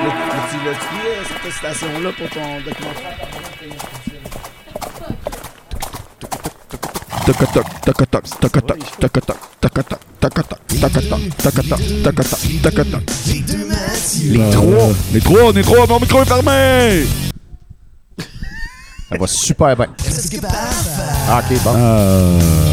tu l'as cette station-là pour ton documentaire. Les trois! Les trois, on est trois, mon micro est fermé! Ça va super bien. Ok, bon.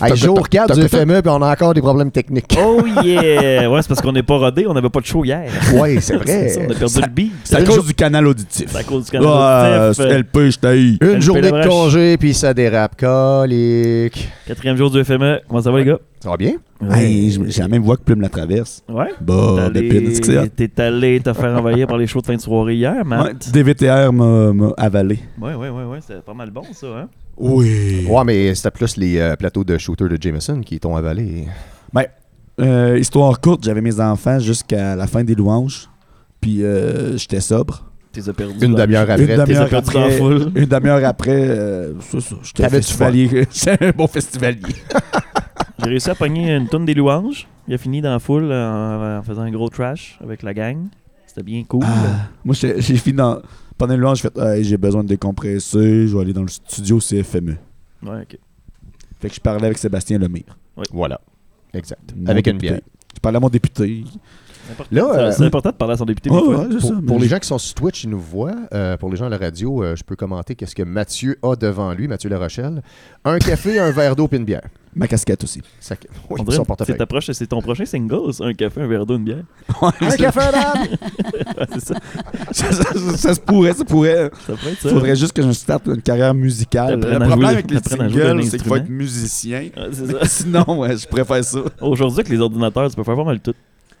Hey, jour toc-toc, 4 du. FME, puis on a encore des problèmes techniques. Oh yeah! Ouais, c'est parce qu'on n'est pas rodé, on n'avait pas de show hier. Ouais, c'est vrai. C'est ça, on a perdu le beat. C'est à cause du canal auditif. C'est à cause du Ouais, canal auditif. LP, je t'haïs. Une journée de congé, puis ça dérape. Colique. Quatrième jour du FME. Comment ça va, les gars? Ça va bien? Hey, j'ai la même voix que Plume la traverse. Ouais. Bah, T'es allé- T'es allé te faire envahir par les shows de fin de soirée hier, Ouais, Matt? DVTR m'a m'a avalé. Ouais, ouais, ouais, ouais. C'était pas mal bon, ça, hein? Oui. Ouais, mais c'était plus les euh, plateaux de shooter de Jameson qui t'ont avalé. Ben, euh, histoire courte, j'avais mes enfants jusqu'à la fin des louanges. Puis euh, j'étais sobre. T'es perdu. Une demi-heure après. Une t'es- demi-heure après, foule. une demi-heure après, euh, ça, ça, j'étais festivalier. Un bon festivalier. J'ai réussi à pogner une tonne des louanges. Il a fini dans la foule en, en faisant un gros trash avec la gang. C'était bien cool. Ah, moi, j'ai fini dans. Pendant une louange, j'ai fait Hey, j'ai besoin de décompresser, je vais aller dans le studio CFME. Ouais, ok. Fait que je parlais avec Sébastien Lemire. Voilà. Exact. mon Avec une député. bière. Je parlais à mon député. Là, c'est- euh, c'est important de parler à son député fois. ouais, Pour, ça, pour mais les gens qui sont sur Twitch, ils nous voient. Euh, pour les gens à la radio, euh, je peux commenter qu'est-ce que Mathieu a devant lui, Mathieu La Rochelle. Un café, un verre d'eau puis une bière. Ma casquette aussi. Ça- oui, dirait son portefeuille. c'est ton prochain single, un café, un verre d'eau, une bière? Un café, un dame! Ouais, c'est ça. ça, ça- ça- se pourrait, ça pourrait. Ça pourrait être ça. Il faudrait juste que je starte une carrière musicale. Le problème jouer- avec les singles, c'est qu'il faut être musicien. Ouais, c'est ça. Sinon, ouais, je préfère ça. Aujourd'hui, avec les ordinateurs, tu peux faire pas mal tout.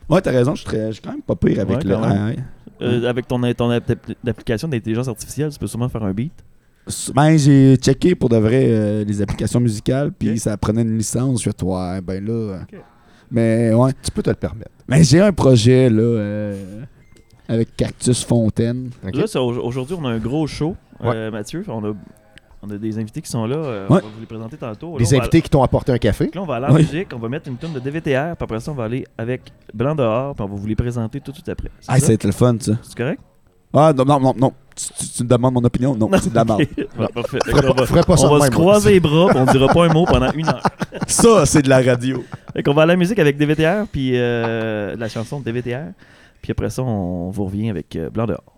Ouais, t'as raison, je suis très- je suis quand même pas pire avec Ouais, le. Ouais, ouais. Euh, avec ton, ton app- application d'intelligence artificielle, tu peux sûrement faire un beat. Ben, j'ai checké pour de vrai euh, les applications musicales, puis ça prenait une licence. Je ouais, ben là. euh. Mais ouais. Tu peux te le permettre. Mais j'ai un projet, là, euh, avec Cactus Fontaine. OK? Là, aujourd'hui, on a un gros show, Ouais. euh, Mathieu. On a, on a des invités qui sont là. euh, Ouais. On va vous les présenter tantôt. Là, on va- invités qui t'ont apporté un café. Là, on va aller en Oui. musique, on va mettre une tonne de DVTR, puis après ça, on va aller avec Blanc dehors, puis on va vous les présenter tout de suite après. Ah, ça? c'est le fun, ça. C'est correct? Ah, non, non, non, non. Tu, tu- tu me demandes mon opinion? Non, c'est de la merde. Ouais, parfait. Pas, va, ferais pas ça on va se croiser les bras, on dira pas un mot pendant une heure. Ça, c'est de la radio. Fait qu'on va à la musique avec DVTR, puis euh, la chanson de DVTR. Puis après ça, on vous revient avec euh, Blanc dehors.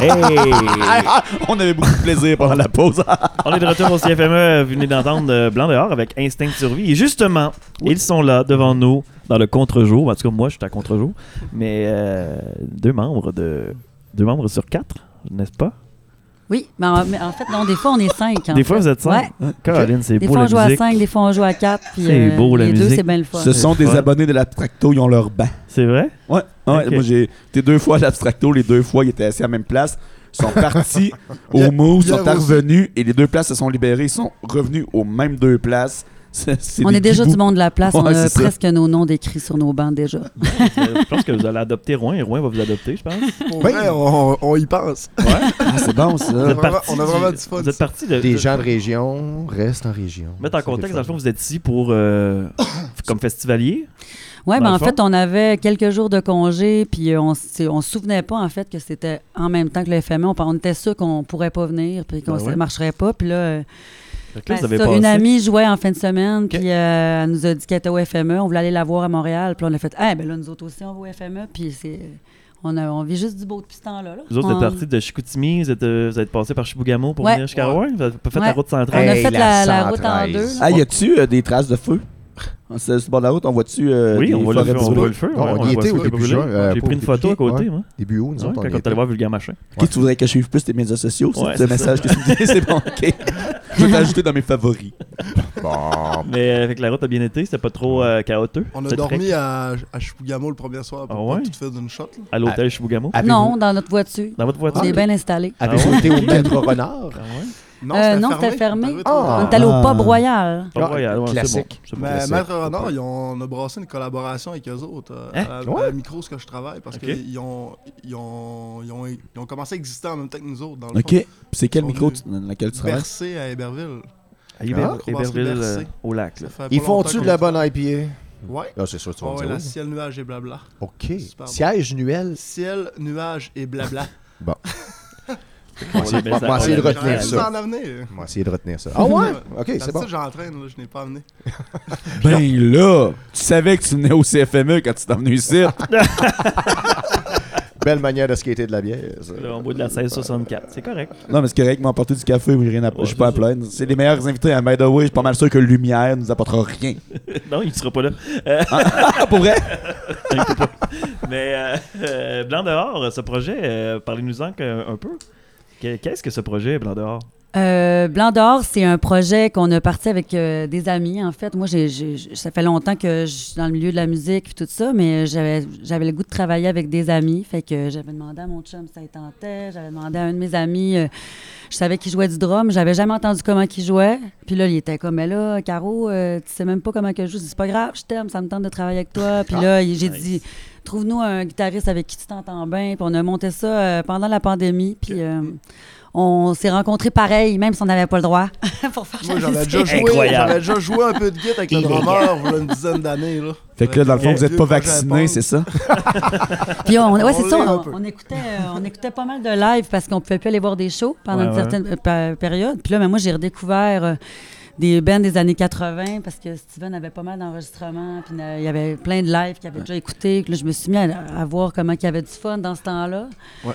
Hey. On avait beaucoup de plaisir pendant la pause. On est de retour au CFME. Euh, vous venez d'entendre euh, Blanc dehors avec Instinct Survie. Et justement, ils sont là devant nous dans le contre-jour. En tout cas, moi, je suis à contre-jour. Mais euh, deux membres de deux membres sur quatre, n'est-ce pas? Oui, mais en, mais en fait, non, des fois, on est cinq. en Des fois, fait. vous êtes cinq. Ouais. Caroline, c'est Des beau fois, la on joue à. 5, des fois, on joue à 4. C'est beau, la les deux, c'est bien le fun. Ce sont des fun. abonnés de l'Abstracto, ils ont leur banc. C'est vrai? Ouais, ouais moi j'ai été deux fois à l'Abstracto, les deux fois ils étaient assis à la même place. Ils sont partis au hier sont revenus et les deux places se sont libérées, ils sont revenus aux mêmes deux places. On est déjà du monde de la place. on a ça. presque nos noms décrits sur nos bancs déjà. Je pense que vous allez adopter Rouen et Rouen va vous adopter, je pense. Oui. on, on y pense. Ah, c'est bon Vous ça. on a vraiment du fun, Vous êtes ça. partis de. Des de- gens de région restent en région. Mettre en contexte, dans le fond, vous êtes ici pour. euh, comme festivalier? Oui, ben en fond? fait, on avait quelques jours de congé, puis on on se souvenait pas, en fait, que c'était en même temps que le FME. On, on était sûr qu'on pourrait pas venir, puis qu'on Ben ça ouais. marcherait pas. Puis là, euh, Fait que là, ben, vous avez ça, une amie jouait en fin de semaine, Ok. puis euh, elle nous a dit qu'elle était au FME. On voulait aller la voir à Montréal, puis on a fait Ah, ben là, nous autres aussi, on va au FME, puis c'est. On, a, on vit juste du beau depuis ce temps-là. là. Vous autres, vous on, êtes partis de Chicoutimi, vous êtes, euh, vous êtes passés par Chibougamau pour Ouais. venir jusqu'à Rouen. Vous avez pas fait la Ouais. route on centrale. a Hey, fait la la, la route en 113. deux. là. Ah, y a-tu euh, des traces de feu? C'est sur le bord de la route, on voit-tu euh, Oui, on voit, le on voit le feu. On ouais, y était le au feu début juin, euh, J'ai pris une photo à côté, ouais. moi. Début août, nous Ouais, autres, quand allait voir Vulgaire Machin. Ok, tu voudrais que je suive plus tes médias sociaux? C'est c'est ce message que tu me dis, c'est bon, ok. Je vais t'ajouter dans mes favoris. Mais euh, avec la route a bien été, c'était pas trop euh, chaotique. On a dormi à, Chibougamau le premier soir pour Ah ouais? pas tout faire d'une shot. à l'hôtel Chibougamau? Non, dans notre voiture. Dans votre voiture. On est bien installé. Avez-vous Ah été au Maître Renard? Non, Euh, c'était non, fermé. c'était fermé. Ah. On est allé au Ah. Pub Royal. Pas royal, ouais, c'est classique. bon, c'est bon. Mais classique. Maître Renard, ils ont, on a brassé une collaboration avec eux autres euh, Hein? à, la- micro ce que je travaille parce qu'ils ont, ils ont, ils ont, ils ont commencé à exister en même temps que nous autres dans le Ok. C'est quel micro dans lequel tu travailles? Bercé à Héberville. À Ah, Héberville, euh, au lac. Ils font-tu de la bonne IPA? Ouais. Ah, c'est sûr, tu vas me ouais, ciel, nuage et blabla. OK. Super bon. Siège nuel. Ciel, nuage et blabla. On va essayer- mais on ça- va essayer de retenir ça. en va essayer de retenir ça. Ah ouais? OK, c'est bon. J'entraîne, je n'ai pas amené. Ben là, tu savais que tu venais au CFME quand tu t'es venu ici. Belle manière de skater de la bière. Là, on boit de la 1664. C'est correct. Non, mais c'est correct, m'emporter du café, j'ai rien à... Ouais, je suis pas à plaindre. C'est les meilleurs invités à By the way, je suis pas mal sûr que Lumière nous apportera rien. non, il sera pas là. Ah, pour vrai? Inquiétez pas. Mais euh, euh, Blanc dehors, ce projet, euh, parlez-nous-en un peu. Que- Qu'est-ce que ce projet, Blanc dehors? Euh, Blanc d'or, c'est un projet qu'on a parti avec euh, des amis, en fait. Moi, ça fait longtemps que je suis dans le milieu de la musique et tout ça, mais j'avais, j'avais le goût de travailler avec des amis. Fait que j'avais demandé à mon chum si ça lui tentait. J'avais demandé à un de mes amis, euh, je savais qu'il jouait du drum. J'avais jamais entendu comment il jouait. Puis là, il était comme, mais là, Caro, euh, tu sais même pas comment que je joue. C'est pas grave, je t'aime, ça me tente de travailler avec toi. Puis là, il- j'ai nice. dit, trouve-nous un guitariste avec qui tu t'entends bien. Puis on a monté ça euh, pendant la pandémie. Puis euh, on s'est rencontrés pareil, même si on n'avait pas le droit, pour faire Moi, j'avais musique. déjà joué, Incroyable. j'avais déjà joué un peu de guitare avec le drummer il y a une dizaine d'années. Là. Fait que là, dans le fond, vous êtes vieux pas vacciné, c'est ça? Puis on, ouais, On c'est ça, on, écoutait, euh, on écoutait pas mal de live parce qu'on pouvait plus aller voir des shows pendant Ouais, une certaine période. Puis là, ben, moi, j'ai redécouvert euh, des bands des années 80 parce que Steven avait pas mal d'enregistrements. Puis il y avait plein de lives qu'il avait déjà écouté. Là, je me suis mis à, à voir comment il y avait du fun dans ce temps-là. Ouais.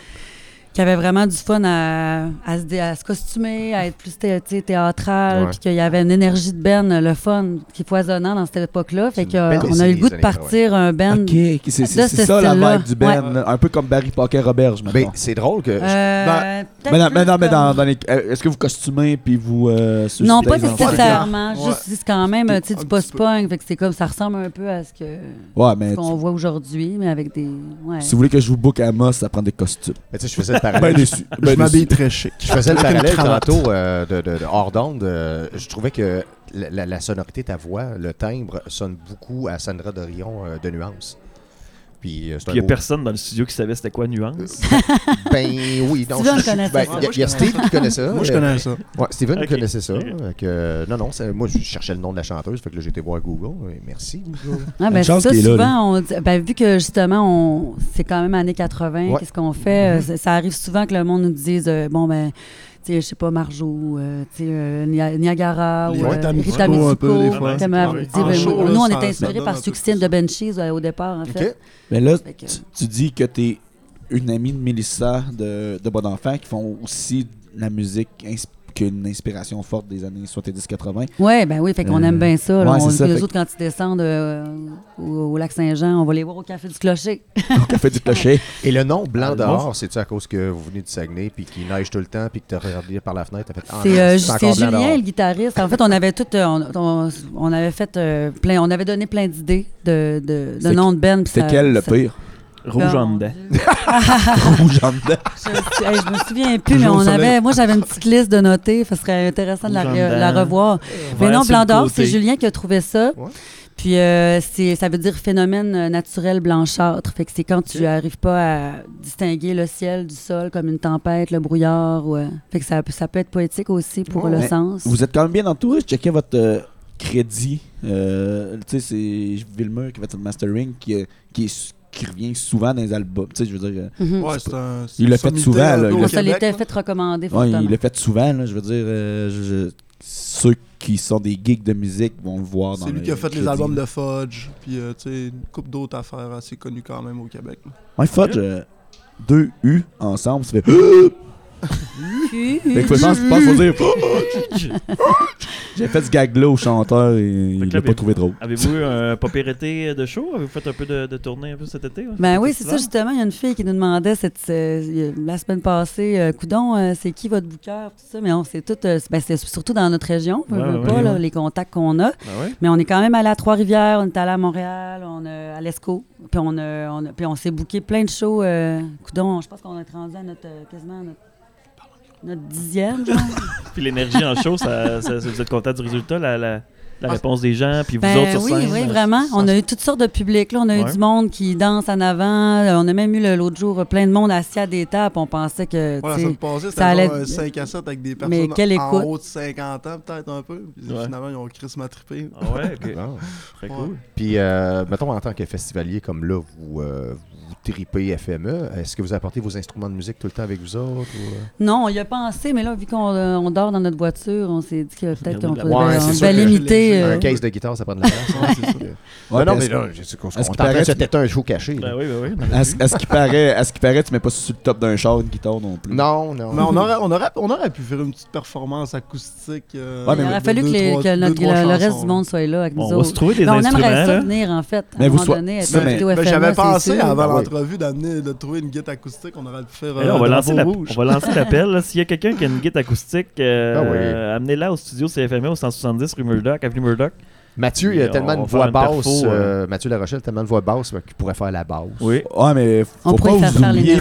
Qu'il y avait vraiment du fun à, à se, dé- à se costumer, à être plus thé- théâtral, puis qu'il y avait une énergie de band, le fun, qui est foisonnant dans cette époque-là. Fait que, euh, a eu le goût de partir un band. Ok, c'est ce ça la vibe du band. Un peu comme Barry Parker Roberge, Ben, maintenant. c'est drôle que. Euh, Ben, Mais non, mais dans, dans les. euh, Est-ce que vous costumez puis vous. euh, Non, pas nécessairement. Ouais. Juste, c'est quand même Un tu sais, du post-punk. Fait que c'est comme, ça ressemble un peu à ce que Ouais, mais ce qu'on voit aujourd'hui, mais avec des. Ouais. si vous voulez que je vous book à Amos, ça prend des costumes. Mais tu sais, je faisais Ben. Je Ben m'habille très chic. Je faisais le parallèle tantôt euh, de, de, de hors d'onde. euh, je trouvais que la, la- la sonorité de ta voix, le timbre, sonne beaucoup à Sandra Dorion euh, de Nuance. Puis euh, il n'y a beau- personne dans le studio qui savait c'était quoi nuance. Ben oui, non. Steven je- je- connaissait ben, ça. Il y a- y Steve qui connaît ça. Moi, je connais ça. Ouais, Steven Ok. connaissait ça. Ok. Fait que, euh, non, non, moi, je cherchais le nom de la chanteuse. Fait que là, j'ai été voir Google. et merci, Google. Ah, ben, ça, là, souvent, on dit- ben, vu que justement, on, c'est quand même années 80, Ouais. qu'est-ce qu'on fait? Euh, ça, ça arrive souvent que le monde nous dise, euh, bon, ben, sais, je sais pas, Marjo, euh, tu sais, euh, Nia- Niagara, Les ou Rita euh, Mitsuko, Rita Mitsuko, un peu, des fois. Ah, euh, nous, on est ça inspiré donne par Succine de. Benchies euh, au départ, en fait. Mais là, Fait que- tu, dis que t'es une amie de Mélissa de, de Bon Enfant qui font aussi de la musique ins- qui a une inspiration forte des années 70-80. Ouais, ben oui, fait qu'on Euh, aime bien ça. là. ouais, c'est on, ça, fait autres, quand ils descendent euh, au, au lac Saint-Jean, on va les voir au Café du Clocher. Au café du clocher. Et le nom Blanc dehors, c'est-tu à cause que vous venez du Saguenay puis qu'il neige tout le temps puis que tu as regardé par la fenêtre, t'as fait Ah, C'est euh, Julien, dehors. le guitariste. En fait, on avait tout, euh, on, on- on avait fait euh, plein, on avait donné plein d'idées de, de, de noms de Ben. C'était quel le pire? Rouge en dedans. Rouge en dedans. Je, hey, je me souviens plus, mais on avait, moi j'avais une petite liste de noter, ça serait intéressant de la, revoir. Mais non, Blanc le d'or, c'est Julien qui a trouvé ça. Ouais. Puis euh, c'est, ça veut dire phénomène euh, naturel blanchâtre. Fait que c'est quand tu n'arrives pas à distinguer le ciel du sol comme une tempête, le brouillard. ou, euh, fait que ça, peut- ça peut être poétique aussi pour Ouais. le sens. Vous êtes quand même bien entouré. Je checkais votre euh, crédit. Euh, tu sais, c'est Villemur qui fait votre mastering qui, qui, est- qui revient souvent dans les albums. Tu sais, je veux dire. euh, Mhm. Ouais, c'est un. Il l'a fait souvent, là, il au a- On se Québec, l'était fait recommander Ouais, il l'a fait souvent, là, je veux dire. euh, je- je- ceux qui sont des geeks de musique vont le voir dans C'est lui le qui a fait les albums de Fudge, puis euh, tu sais, une couple d'autres affaires assez connues quand même au Québec. là. Ouais, Fudge, euh, deux U ensemble, ça fait. Puis- Fait que faut- je pense, je pense qu'il faut dire. J'ai fait ce gag-là au chanteur et il l'a pas trouvé drôle. Avez-vous eu un pas pire été de show? Avez-vous fait un peu de, de tournée un peu cet été? ouais? Ben oui, c'est ça justement. Il y a une fille qui nous demandait cette, euh, la semaine passée, euh, Coudon, euh, c'est qui votre booker, tout ça? Mais on c'est tout, euh, c'est- ben, c'est surtout dans notre région, pas, là, les contacts qu'on a. Ben. Mais on est quand même allé à Trois-Rivières, on est allé à Montréal, on à l'Esco, puis on, a- on, a- puis on s'est booké plein de shows. Euh, coudon, je pense qu'on est rendu à notre, euh, quasiment à notre, notre dixième. genre. Puis l'énergie en show, ça, ça- vous êtes content du résultat, la, la, la Ah. réponse des gens, puis vous Ben autres sur oui, scène? oui, euh, vraiment. ça- On a eu toutes sortes de publics. Là. On a eu du monde qui danse en avant. Euh, On a même eu le- l'autre jour euh, plein de monde assis à des tables. On pensait que. Ouais, semaine passée, ça allait- un 5 à 7 avec des Mais personnes quelle en écoute? haut de 50 ans, peut-être un peu. Puis Ouais. finalement, ils ont crissement trippé. Ah ouais, ok. Ah. Très Ouais. cool. Puis, euh, mettons, en tant que festivalier comme là, vous, euh, tripez FME, est-ce que vous apportez vos instruments de musique tout le temps avec vous autres? ou, euh? Non, on y a pensé, mais là, vu qu'on euh, on dort dans notre voiture, on s'est dit que peut-être qu'on pouvait, limiter. euh, Un case de guitare, ça prend de la place. C'est. Ouais, non, mais là, je sais qu'on est en train de se têter un show caché. Ben oui, ben oui. À ce à qui paraît, à ce qui paraît, tu mets pas sur le top d'un char une guitare non plus? Non, non. Mais on aurait, on, aurait, on aurait pu faire une petite performance acoustique. euh, Ouais, il aurait fallu deux, que, les- trois- que deux, notre- trois le, le reste du monde soit là avec nous On va autres. se trouver des Ben, on instruments. aimerait ça venir, en fait. À Mais un vous moment soyez- donné, FME, J'avais pensé avant Ah oui. l'entrevue d'amener de trouver une guitare acoustique. On aurait pu faire Et là, euh, on, va lancer la- rouge. on va lancer l'appel. S'il y a quelqu'un qui a une guitare acoustique, euh, Ah oui. euh, amenez-la au studio CFME au 170 rue Murdoch, avenue Murdoch. Mathieu, il a On tellement va une faire voix basse. perfo, euh, Mathieu Larochelle, tellement de voix basse euh, qu'il pourrait faire la basse. Oui. Ouais, mais faut On pas vous faire oublier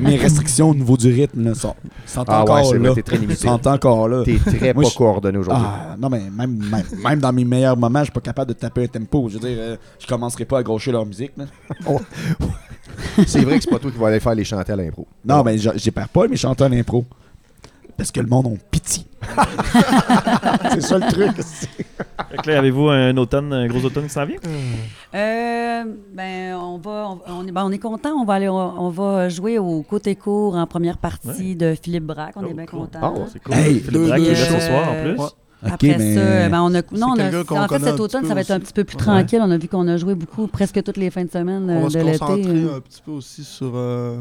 mes, restrictions au niveau du rythme là, sont, sont Ah encore ouais, c'est là. vrai, t'es très limité. sont encore là. T'es très Moi, pas coordonné aujourd'hui. Ah, non, mais même, même, même dans mes meilleurs moments, je suis pas capable de taper un tempo. Je veux dire, euh, je commencerai pas à gaucher leur musique. là. C'est vrai que c'est pas toi qui vas aller faire les chanter à l'impro. Non, mais j'ai perds pas mes chanteurs d'impro. Parce que le monde ont pitié. c'est ça le truc. Fait que là, avez-vous un automne, un gros automne qui s'en vient? Euh, ben, on va, on, ben, on est content. On va aller, on, on va jouer au côté court en première partie de Philippe Braque. On Oh, est bien cool. content. Ah ouais. C'est cool. Hey, Philippe deux- Braque qui est là ce shows. soir en plus. Ouais. Après ça, ben, on a, non, on a- en fait, cet automne, ça va être un petit peu plus Ouais. tranquille. On a vu qu'on a joué beaucoup, presque toutes les fins de semaine euh, On va se de l'été. concentrer euh. un petit peu aussi sur euh,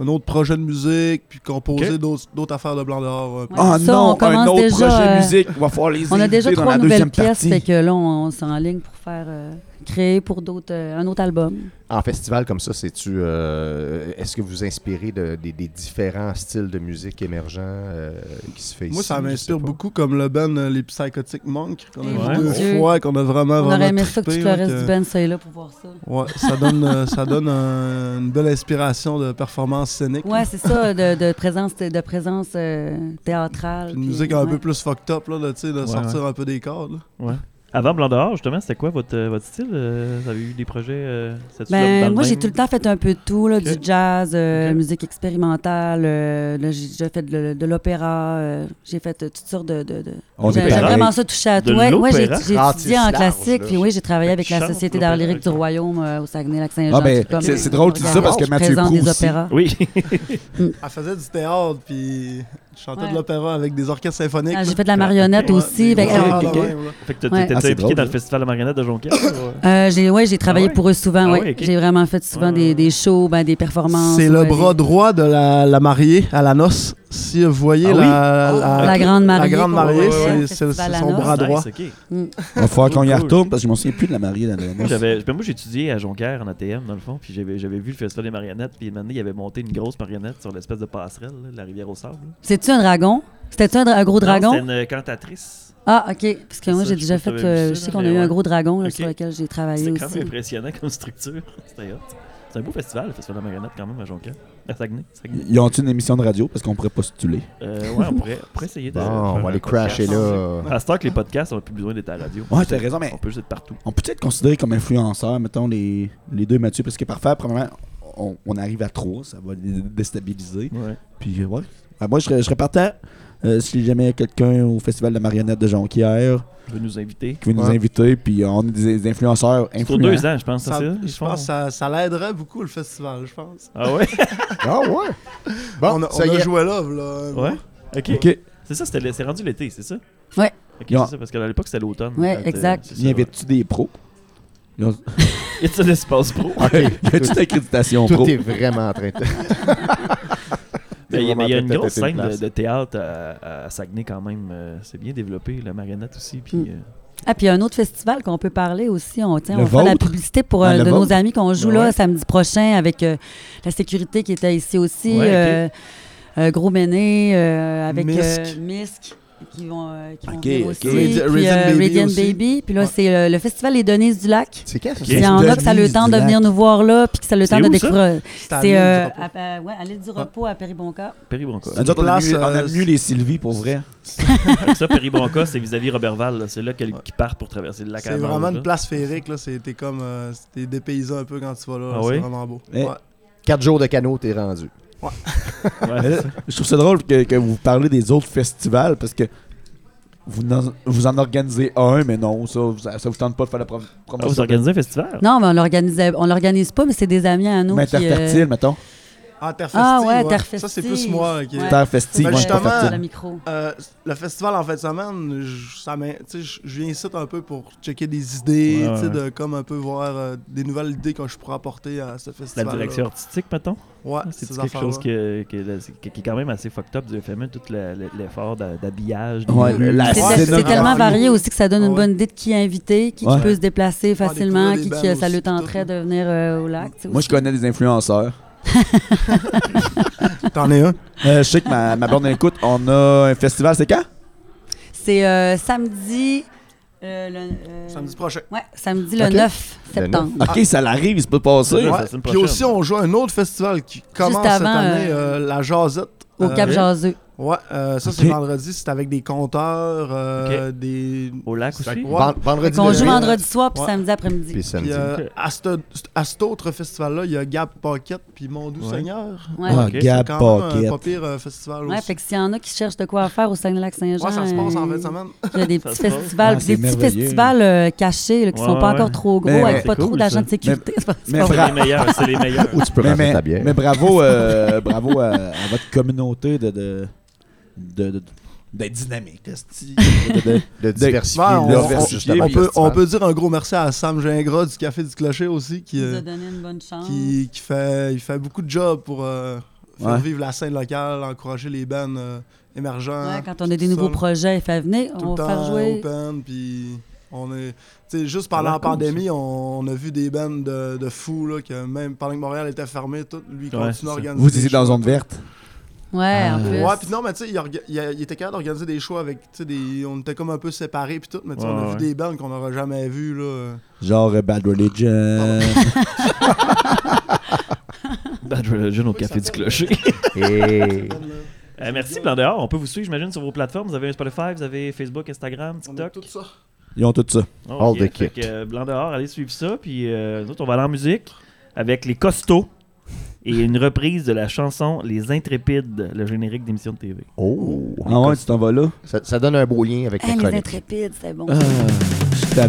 un autre projet de musique, puis composer d'autres d'autres affaires de blanc dehors. Ouais. Ah ça, non, on commence un autre déjà, projet euh, musique. On va falloir les On a déjà trois la nouvelles deuxième pièces, partie. fait que là, on, on s'enligne pour faire euh, créer pour d'autres euh, un autre album. En festival comme ça, c'est-tu. euh, Est-ce que vous vous inspirez de- des, des différents styles de musique émergents euh, qui se fait ici Moi, ça m'inspire beaucoup comme le band euh, Les Psychotic Monks, qu'on a Eh vu mon deux Dieu. fois, qu'on a vraiment, on vraiment aurait aimé ça que tout le reste que- du band soit là pour voir ça. Ouais, ça donne, euh, ça donne un- une belle inspiration de performance scénique. Ouais, c'est ça, de, de présence, de présence euh, théâtrale. Puis une puis, musique un ouais. peu plus fucked up, là, de, tu sais, de Ouais, sortir un peu des là. Ouais. Avant Blanc dehors, justement, c'était quoi votre, euh, votre style? Euh, vous avez eu des projets? euh, dans Ben, le moi, j'ai tout le temps fait un peu de tout, là, du jazz, euh, Ok. musique expérimentale. euh, là, j'ai déjà fait de, de l'opéra. euh, j'ai fait toutes sortes de. de, de- On J'ai- vraiment ça toucher à De tout. Ouais, ouais, j'ai étudié en classique, puis oui, j'ai travaillé avec la Société l'opéra, d'art lyrique du Royaume euh, au Saguenay-Lac-Saint-Jean. Ah, ben, c'est- drôle que tu dis ça parce que Mathieu Prou des aussi. opéras. Oui. Elle faisait du théâtre, puis je chantais Ouais. de l'opéra avec des orchestres symphoniques. Ah, j'ai fait de la marionnette Ouais, aussi. des fait que, euh, Ouais. t'étais Ah, impliqué drôle, dans le ça. festival de marionnettes de Jonquière? ou- Euh, j'ai ouais, j'ai travaillé Ah ouais? pour eux souvent. Ah ouais. J'ai vraiment fait souvent des, des shows, ben, des performances. C'est le bras droit de la, la mariée à la noce. Si vous voyez Ah oui? la, la, La grande mariée. la grande qu'on mariée, voit, c'est- c'est c'est son bras droit. Nice. Il va falloir qu'on y retourne parce que je m'en souviens plus de la mariée dans la Moi, j'ai étudié à Jonquière en ATM, dans le fond, puis j'avais, j'avais vu le festival des marionnettes, puis une année, il avait monté une grosse marionnette sur l'espèce de passerelle, là, de la rivière au sable. C'est-tu un dragon? C'était-tu un, dra- un gros Non, dragon? C'était une cantatrice. Ah, OK. Parce que moi, Ça, j'ai déjà fait. euh, ça, je sais qu'on a eu un gros dragon sur lequel j'ai travaillé C'était quand aussi. même impressionnant comme structure. C'était. C'est un beau festival, le festival de la marionnette, quand même, à Jonquière. À Saguenay. Saguenay. Ils ont une émission de radio? Parce qu'on pourrait postuler. Euh, ouais, on pourrait, on pourrait essayer de. Bon, on va aller podcast. crasher là. À ce temps que les podcasts, on n'a plus besoin d'être à la radio. Ouais, t'as raison, mais On peut juste être partout. on peut être considéré comme influenceurs, mettons, les, les deux Mathieu, parce que parfois, premièrement, on, on arrive à trois, ça va les déstabiliser. Ouais. Puis, ouais. Ah, moi, je serais, je serais partant. Euh, si jamais il y a quelqu'un au Festival de la marionnette de Jonquière Je veux nous inviter. qui veut nous inviter, puis on est des, influenceurs C'est pour influents. deux ans, je pense. Ça- c'est ça, je pense que ça, ça l'aiderait beaucoup le festival, je pense. Ah ouais? Ah ouais? Bon, on a, ça on y a est. joué là, là. Ouais? Ok. C'est ça, c'était, c'est rendu l'été, c'est ça? Ouais. Ok, Ils ont- c'est ça, parce qu'à l'époque, c'était l'automne. Ouais, exact. ça, Y invites-tu des pros? Ont-. Y a-t-il un espace pro? OK. Y a-tu une accréditation Tout pro? est vraiment en train de... Mais il y a- une grosse scène de, théâtre à, à Saguenay quand même. euh, c'est bien développé, la marionnette aussi. Puis, Mm. euh, Ah, puis il y a un autre festival qu'on peut parler aussi. On, tiens, Le on fait la publicité pour Ah, un de vôtre? nos amis qu'on joue Ouais. là samedi prochain avec euh, la sécurité qui était ici aussi. Ouais, euh, euh, Gros Méné, euh, avec Misk. Qui vont, euh, qui vont Ok, venir ok. aussi. Radi- Puis, Radiant euh, Baby Radiant aussi. Baby. Puis là, Ouais. c'est euh, le festival Les Denises du Lac. C'est quand ça? Il y en a que ça a le temps de venir nous voir là, puis que ça a le C'est temps de où, ça? découvrir. C'est à C'est l'île euh, à, à- ouais, à l'île du repos à Péribonca. Péribronca. Nous autres, on, mieux, aime mieux les Sylvie pour vrai. ça, Péribronca, c'est vis-à-vis Robertval. là. C'est là qu'elle- qu'ils partent pour traverser le lac à C'est la vraiment une place féerique, là. C'était comme. euh, C'était dépaysant un peu quand tu vas là. Ah c'est oui? vraiment beau. Eh. Ouais. Quatre jours de canot, t'es rendu. Ouais, là, ça. je trouve ça drôle que, que vous parlez des autres festivals parce que vous en, vous en organisez un, mais non, ça, vous- ça vous tente pas de faire la Ah, promotion. vous organisez un festival? Non, mais on l'organisait, on l'organise pas, mais c'est des amis à nous Mais qui. euh, Interfertile, mettons. Ah, Terre Festive. Ah ouais, ouais. Terre Ça, c'est plus moi. qui- Ouais. Terre festive, Ben, moi, je suis pas justement, le micro. Euh, le festival en fin de semaine, je, ça m'in- tu sais, je je viens ici un peu pour checker des idées, Ouais, tu sais, ouais. de comme un peu voir euh, des nouvelles idées que je pourrais apporter à ce La festival. direction artistique, mettons? Ouais, c'est ces quelque chose affaires-là. que- que- qui, qui est quand même assez fucked up du FME, tout la- le- l'effort d'habillage. Ouais, la C'est tellement varié aussi que ça donne Ah une ouais. bonne idée de qui est invité, qui, qui peut se déplacer facilement, découvrir des qui, qui ça le tenterait de venir euh, au lac. Moi, je connais des influenceurs. T'en es un? Euh, je sais que ma, ma blonde écoute, on a un festival, c'est quand? C'est euh, samedi. euh, le, euh, Samedi prochain. Ouais, samedi le Ok. 9 Le septembre. Ok, ça l'arrive, il se peut passer. Ouais, Ouais. la semaine Puis prochaine. aussi, on joue à un autre festival qui commence cette avant, année, euh, euh, la Jazette. Au Euh, Cap Jaseux. Ouais, euh, ça c'est vendredi, c'est avec des compteurs, euh, des... Au lac aussi? Ouais. Ven- vendredi On joue vendredi soir puis Ouais. samedi après-midi. Puis samedi. Puis euh, Ok. à, ce, à cet autre festival-là, il y a Gab Pocket puis Mon Doux Ouais. Seigneur. Ouais. Ah, quand même un Pocket. pas pire euh, festival Ouais, aussi. fait que s'il y en a qui cherchent de quoi faire au Saguenay-Lac-Saint-Jean, Ouais, ça se passe en fin de semaine. il y a des Ça petits festivals, Ah, des petits festivals euh, cachés là, qui Ouais, sont pas ouais. encore trop gros, Mais- avec pas trop d'agents de sécurité. C'est les meilleurs, c'est les meilleurs. Où tu peux Mais, ta bière. mais bravo, à votre communauté de, de, de, de- d'être dynamique, de, de- de diversifier. On, peut, festival. on peut dire un gros merci à Sam Gingras du Café du Clocher aussi, qui, nous euh, a donné une bonne chance. qui, qui fait, il fait beaucoup de jobs pour euh, faire Ouais. vivre la scène locale, encourager les bands euh, émergents. Ouais, quand on a des nouveaux ça, projets, il fait venir, Tout on va faire jouer. open, puis on est... Juste pendant la pandémie, on, on a vu des bands de, de fous, là, que même pendant que Montréal était fermé, tout, lui, Ouais, continue à organiser Vous étiez dans zone verte? Ouais, en Ah. plus. Ouais, puis non, mais tu sais, il, était capable d'organiser des shows avec, tu sais, des... on était comme un peu séparés, puis tout, mais tu sais, on a Ouais, vu ouais. des bands qu'on n'aurait jamais vues, là. Genre euh, Bad Religion. Bad Religion au Café du Clocher. Et... Euh, merci, Blanc dehors. On peut vous suivre, j'imagine, sur vos plateformes. Vous avez un Spotify, vous avez Facebook, Instagram, On a TikTok. tout ça. Ils ont tout ça. Oh, All the kit. que, euh, Blanc dehors, allez suivre ça. Puis euh, nous autres, on va aller en musique avec les costauds et une reprise de la chanson Les Intrépides, le générique d'émission de TV. Oh! Ah ouais, tu t'en vas là? Ça, ça donne un beau lien avec Hey, les chronique. intrépides, c'est bon. Ah, je suis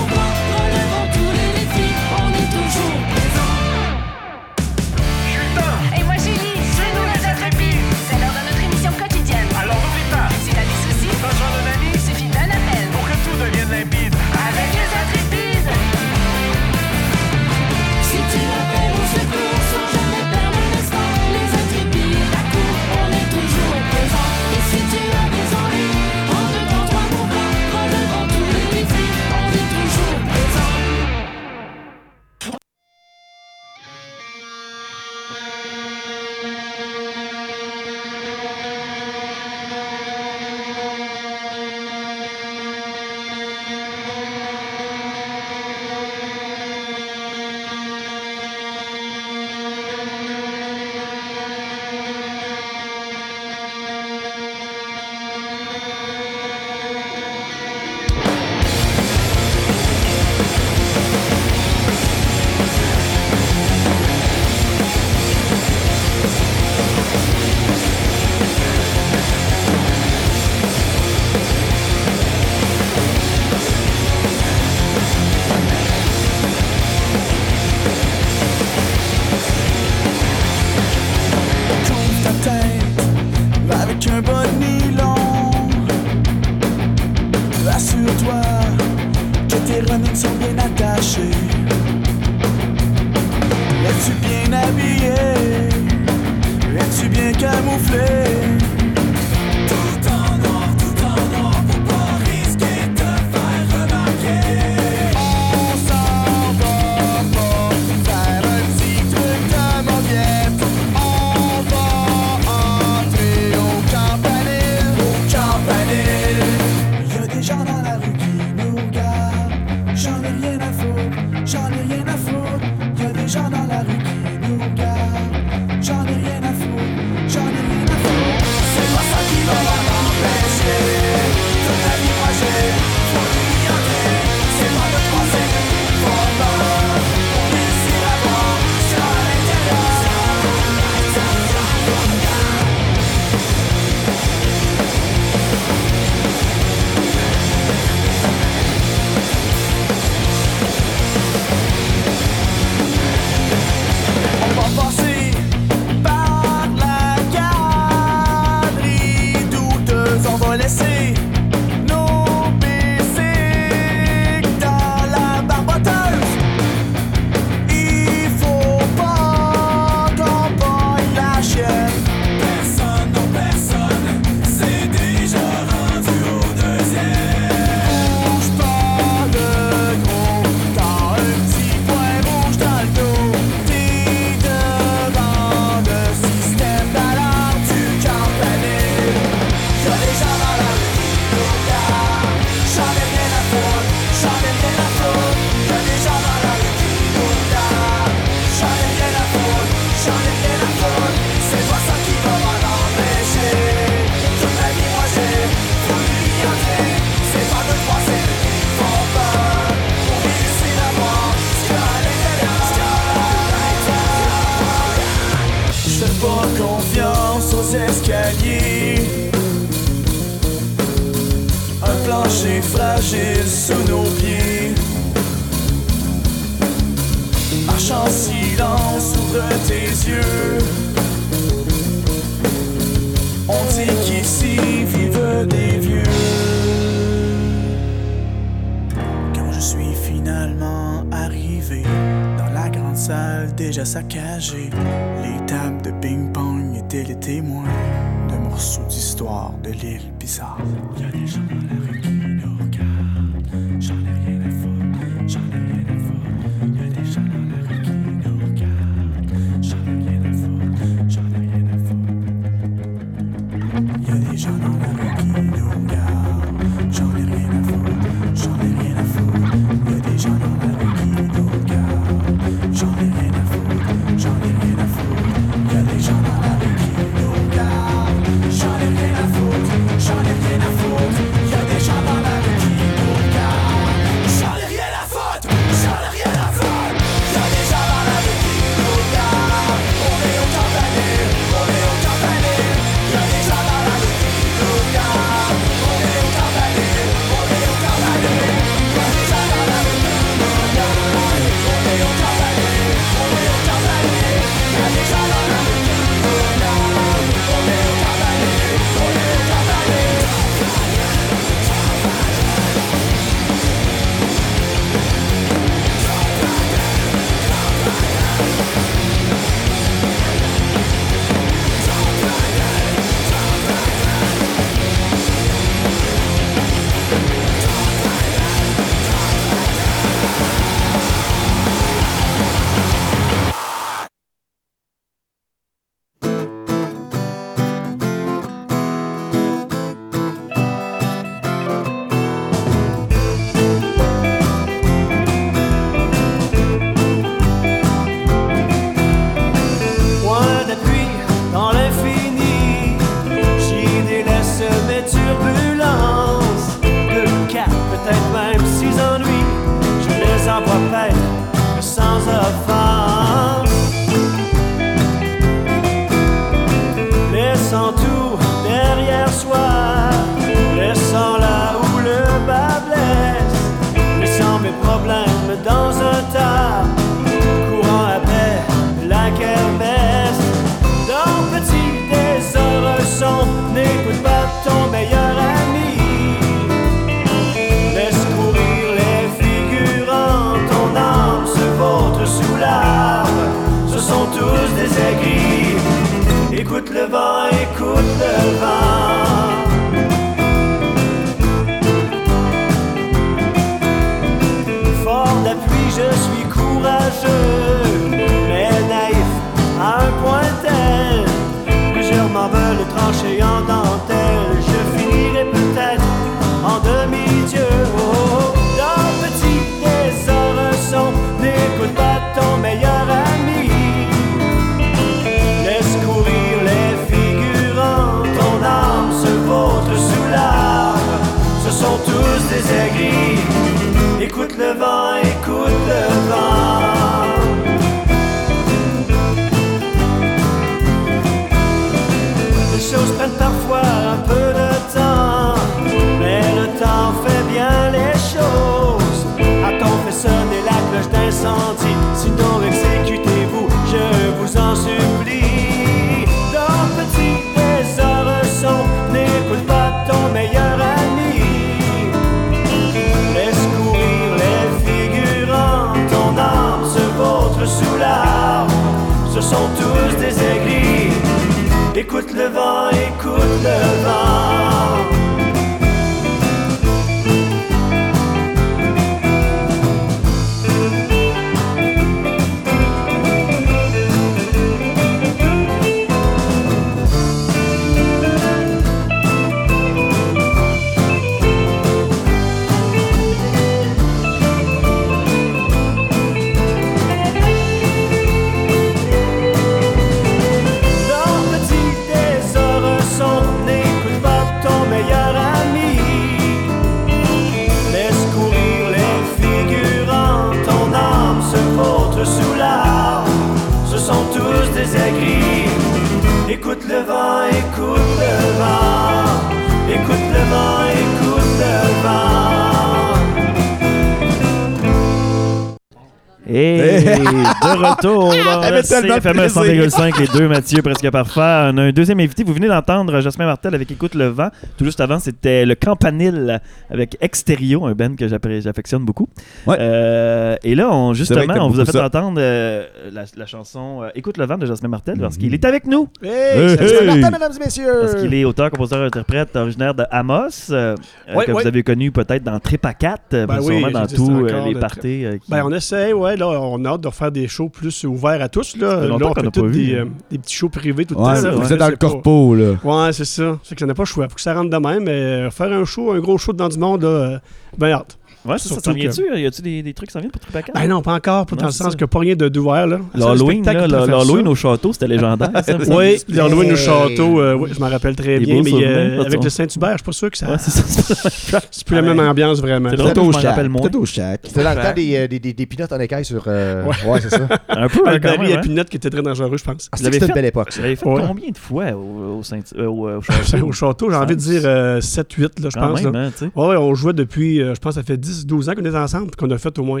retour dans le de CFME plaisir. 100,5, les deux Mathieu presque parfait. On a un deuxième invité. Vous venez d'entendre Jasmin Martel avec Écoute le vent. Tout juste avant, c'était le Campanile avec Extérieur, un band que j'affectionne beaucoup. Ouais. Euh, et là, on, justement, on vous a fait ça. entendre euh, la, la chanson euh, Écoute le vent de Jasmin Martel parce qu'il est avec nous. Hey, Hey, salut, hey. Martin, mesdames et messieurs! Parce qu'il est auteur, compositeur, interprète, originaire de Amos, euh, Ouais, que ouais. vous avez connu peut-être dans Trip à 4, euh, Ben oui, dans tous les le parties. euh, qui- Ben, on essaie, ouais. Là, on a hâte de refaire des shows plus ouverts à tous. Là, là on fait tous des, hein. euh, des petits shows privés tout le Ouais, temps. là. vous êtes dans le corpo, là. Ouais, c'est ça. C'est que ça n'a pas le choix. Faut que ça rentre de même, mais euh, faire un show, un gros show dans du monde, là, euh, ben hâte. Ouais, ça, ça s'en vient-tu? Y a-tu des, des trucs qui s'en viennent pour 4? Ben non, pas encore, pas Non, dans le sens ça. que pas rien de d'ouvert, là. L'Halloween, un pour l'Halloween au château, c'était légendaire. Oui, l'Halloween au château, euh, oui, je m'en rappelle très bien, mais euh, avec le Saint-Hubert, je suis pas sûr que ça. Ouais, c'est ça. c'est plus la même ambiance vraiment. Je au m'en shack. rappelle moins. Peut-être au shack. C'était dans le temps des, euh, des, des, des peanuts en écaille sur. Ouais, c'est ça. Un peu, hein, Avec quand Barry même. et hein. Pinot qui était très dangereux, je pense. Ah, Vous l'avez c'était une fait? belle époque, ça. Vous l'avez fait Ouais. combien de fois au, château? Au château, j'ai envie de dire euh, 7-8, là, je pense. hein, tu sais. Ouais, ouais, on jouait depuis, je pense, ça fait 10-12 ans qu'on est ensemble, qu'on a fait au moins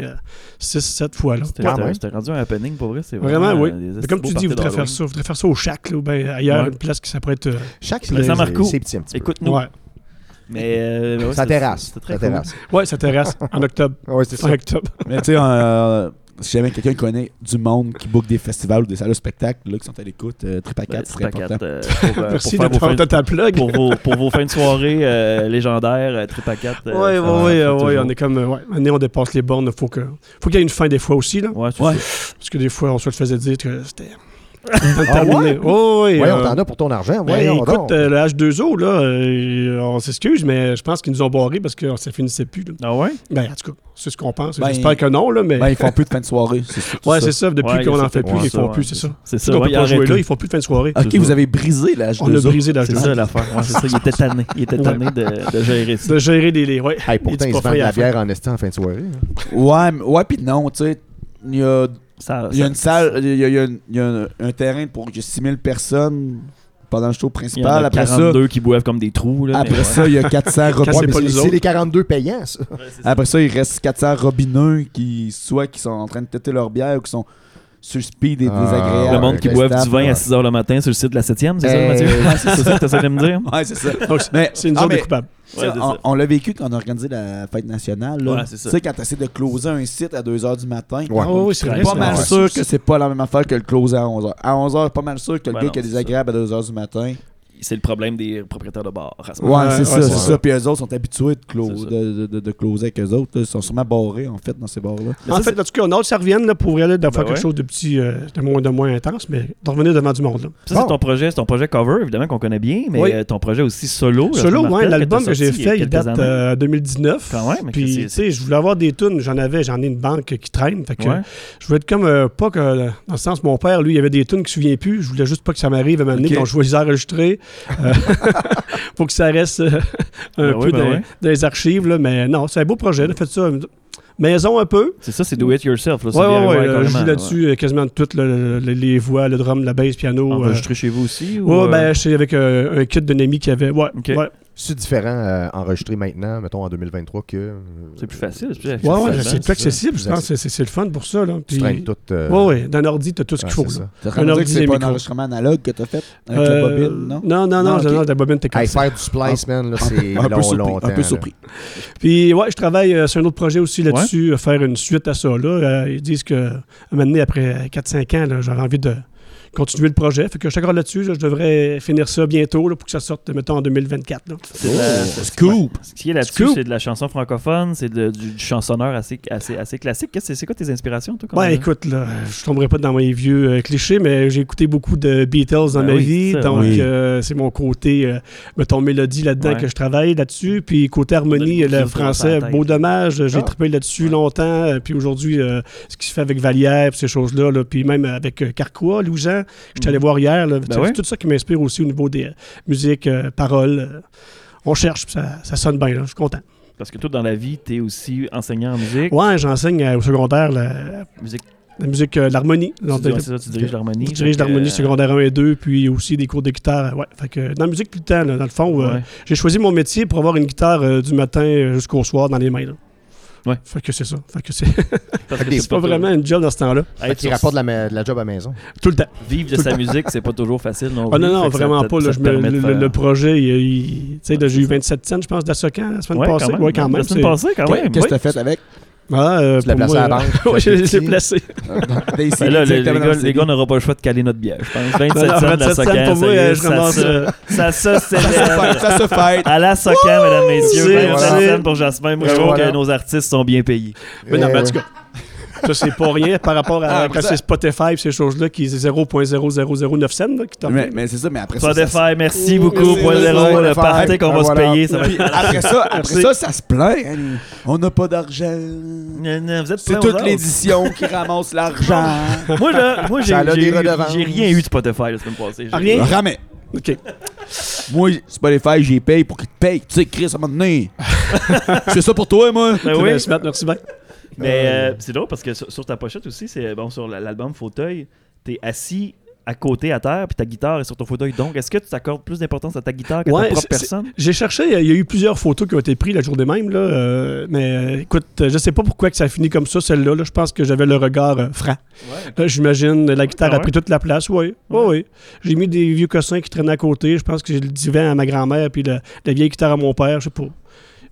6-7 fois. Là. C'était même. c'était rendu un happening pour vrai. C'est Vraiment, vraiment, oui. euh, Mais comme tu dis, vous voudrez faire ça, vous voudrez faire ça au Shack, là, ou ben ailleurs, Ouais. une place qui ça pourrait être. euh, Mais ça, Marco, c'est petit un petit peu. Écoute-nous. ouais. Mais, euh, ouais, Ça terrasse. C'est très Ça cool. terrasse. ouais, ça terrasse en octobre. Ouais, c'est ça. En octobre. Mais tu sais, euh, si jamais quelqu'un connaît du monde qui book des festivals ou des salles de spectacle là, qui sont à l'écoute, euh, Trip à 4, Ben, ce serait Trip à important. quatre, euh, pour, euh, Merci pour de vos fins- ta, plug. pour vos, pour vos fins de soirée euh, légendaires, euh, Trip à 4. euh, Oui, oui, oui, on est comme. euh, Ouais, année, on dépasse les bornes. Faut que, faut qu'il y ait une fin des fois aussi, là. Ouais, c'est. Parce que des fois, on se le faisait dire que c'était. C'était terminé. Oh, oui, Ouais, euh, on t'en a pour ton argent. ben, écoute, donc. euh, le H2O, là, euh, on s'excuse, mais je pense qu'ils nous ont barré parce que ça finissait plus. là. Ah ouais? Ben, en tout cas, c'est ce qu'on pense. Ben, J'espère que non, là, mais. Ben, ils font plus de fin de soirée. C'est ouais, ça. c'est ça. Depuis Ouais, qu'on en fait fait plus, ouais, ils font ouais, plus, c'est ça. C'est ça. on ouais, peut pas jouer là, ils font plus de fin de soirée. Ok, C'est vous avez brisé l'âge On a brisé l'âge C'est de ça l'affaire. Ouais, c'est ça. Il était tanné. Il était Ouais. tanné de, gérer ça. De gérer des. ouais. Pourtant, ils se vendent la bière en estant en fin de soirée. hein. Ouais, mais- ouais, puis non, tu sais. Il y a, Ça, il y a ça- une salle, il y a, il y a une- il y a un, un terrain pour 6000 personnes pendant le show Il y en principal. a Après ça, 42 qui boivent comme des trous. Là, après ouais. ça, il y a 400 Quand Ouais, c'est les 42 payants, ça. Ouais, ça. Après ça, il reste 400 robineux qui, soit qui sont en train de têter leur bière ou qui sont sur le speed et Ah, désagréables. Le monde qui staff. du vin à 6 h le matin sur le site de la 7e, c'est ça, Euh, Mathieu? ouais, C'est ça que tu essaies de me dire? Ouais, c'est ça. Donc, Mais- c'est une ah, zone mais- sais, Ouais, c'est on l'a vécu quand on a organisé la fête nationale. là. Ouais, c'est tu sais, quand tu essaies de closer un site à 2h du matin, Ouais. Ah oui, c'est vrai. pas mal sûr que c'est pas la même affaire que le closer à 11h. À 11h, pas mal sûr que le Ben gars non, qui est désagréable à 2h du matin. C'est le problème des propriétaires de bars. à ce Ouais, moment-là. c'est ouais, ça, c'est ça. ça. Puis eux autres sont habitués de, de, de, de- de closer avec eux autres. là. Ils sont sûrement barrés, en fait, dans ces bars-là. En ça, fait, en tout cas, on a ça revienne là, pour aller de faire Ben quelque ouais. chose de petit, euh, de, moins, de moins intense, mais de revenir devant du monde. là. Ça, Bon. c'est ton projet, c'est ton projet cover, évidemment, qu'on connaît bien, mais Oui. euh, ton projet aussi solo. Solo, rappelle l'album que j'ai y fait, il date années. euh, 2019. Quand même, mais Puis, tu sais, je voulais avoir des tunes. J'en avais, j'en ai une banque qui traîne. Fait que je voulais être comme, euh, pas que, dans le sens, mon père, lui, il avait des tunes qui se souvient plus. Je voulais juste pas que ça m'arrive à m'amener quand je vais les enregistrer. Euh, pour que ça reste euh, un Ben peu oui, ben dans, oui. dans les archives. Là, mais non, c'est un beau projet. On a fait ça euh, maison un peu. C'est ça, c'est do it yourself. Là, Ouais, ouais, ouais. euh, je joue là-dessus euh, quasiment toutes le- le- les voix, le drum, la bass, piano. euh. Enregistré chez vous aussi? ou, Ouais, euh, ben, j'étais avec euh, un kit d'un ami qui avait. Ouais, Ok. ouais. C'est différent euh, enregistré maintenant, mettons en 2023, que. euh, C'est plus facile. C'est plus Ouais, accessible, ouais, hein, c'est plus ça. accessible, je Plus pense. C'est- le fun pour ça. Là. Tu Puis- traînes tout. euh, Ouais, ouais. D'un ordi, t'as tout ce qu'il faut. là. Tu Un que c'est ordi, pas un enregistrement analogue que tu as fait avec Euh, la bobine, non? Non, non, non, Non, non, la bobine, t'es comme ça. faire du splice, man, là, c'est Un peu long, surpris. longtemps. Un peu là. surpris. Puis, ouais, je travaille euh, sur un autre projet aussi là-dessus, euh, faire une suite à ça. Là. Euh, ils disent que, un moment donné, après 4-5 ans, là, j'aurais envie de. Continuer le projet. Fait que je suis là-dessus. là. je devrais finir ça bientôt là, pour que ça sorte, mettons, en 2024. là. C'est de la- c'est- Scoop! Ce qui est là-dessus, Scoop. c'est de la chanson francophone, c'est du, du chansonneur assez, assez, assez classique. Qu'est-ce que C'est quoi tes inspirations, toi? comme- Ouais, écoute, là, je tomberai pas dans mes vieux euh, clichés, mais j'ai écouté beaucoup de Beatles dans Ben ma oui, vie. ça, donc, oui. euh, c'est mon côté, euh, mettons, mélodie là-dedans Ouais. que je travaille là-dessus. Puis, côté harmonie, le français, beau dommage. J'ai Ah. trippé là-dessus longtemps. Puis aujourd'hui, euh, ce qui se fait avec Vallière, puis ces choses-là. Là, puis même avec euh, Carquois, Louis-Jean, que je suis allé voir hier. là. C'est Ben ouais. tout ça qui m'inspire aussi au niveau des euh, musiques, euh, paroles. euh, on cherche, ça, ça sonne bien. Je suis content. Parce que toi, dans la vie, tu es aussi enseignant en musique? Ouais, j'enseigne au secondaire la, Musique, la musique, l'harmonie. c'est ça, tu diriges l'harmonie. Je dirige l'harmonie secondaire 1 et 2, puis aussi des cours de guitare. Ouais. Fait que dans la musique tout le temps, là, dans le fond, ouais. j'ai choisi mon métier pour avoir une guitare du matin jusqu'au soir dans les mains. là. Ouais. Fait que c'est ça. Fait que c'est c'est pas vraiment une job dans ce temps-là. Fait Être qu'il sur- rapporte de la, de la job à la maison. Tout le temps. Vivre de sa musique, c'est pas toujours facile. Non, Ah non, non, vraiment pas. Là, je me- le, faire- le projet, il, il- tu sais, là, j'ai eu 27 cents, je pense, d'Assocan la semaine Ouais, passée. quand même. Ouais, quand même. La semaine passée, quand même. Qu'est-ce que oui. t'as fait avec? Ah, euh, Tu l'as placé à moi, la euh, banque. ouais, je l'ai placé. Ben là, les, gars, le les gars n'auront pas le choix de caler notre bière, je pense. 27 Non, non, cents de la 27 cents Socan, pour moi, ça euh, je ça commence, se- euh, Ça se Ça fête, célèbre. ça se fête. À la Socan, mesdames, messieurs. C'est- 27 c'est- cents pour Jasmin. Moi, je trouve que nos artistes sont bien payés. Mais non, mais en Euh, tout cas, ça, c'est pas rien par rapport à Ah, quand après ça- c'est Spotify et ces choses-là qui est 0.0009 cents. là, qui t'en Mais, mais c'est ça, mais après ça. ça- Spotify, merci beaucoup. merci, Point zéro, Spotify. le party qu'on va se Voilà. payer. Ça va Puis être... après ça, après Merci. ça, ça se plaint. hein. On n'a pas d'argent. Non, non, Vous êtes C'est plein aux toute autres. l'édition qui ramasse l'argent. Moi, là, moi j'ai Ça a j'ai des eu- redevances. j'ai rien eu de Spotify la semaine passée. J'ai- Rien? Ramais. OK. Moi, Spotify, j'ai payé pour qu'il te paye. Tu sais, Chris, à un moment donné. Je fais ça pour toi, moi. Ben oui. merci bien. Mais euh, c'est drôle parce que sur, sur ta pochette aussi, c'est bon sur la- l'album Fauteuil, t'es assis à côté à terre puis ta guitare est sur ton fauteuil. Donc, est-ce que tu t'accordes plus d'importance à ta guitare qu'à Ouais, ta propre personne? J'ai cherché, il y a eu plusieurs photos qui ont été prises la journée même, là, euh, mais euh, écoute, euh, je sais pas pourquoi que ça a fini comme ça, celle-là. là. Je pense que j'avais le regard euh, franc. Là, J'imagine, la guitare Ah a pris toute la place, oui. Oui, oui. J'ai mis des vieux cossins qui traînaient à côté. Je pense que j'ai le divan à ma grand-mère puis le- la vieille guitare à mon père, je sais pas.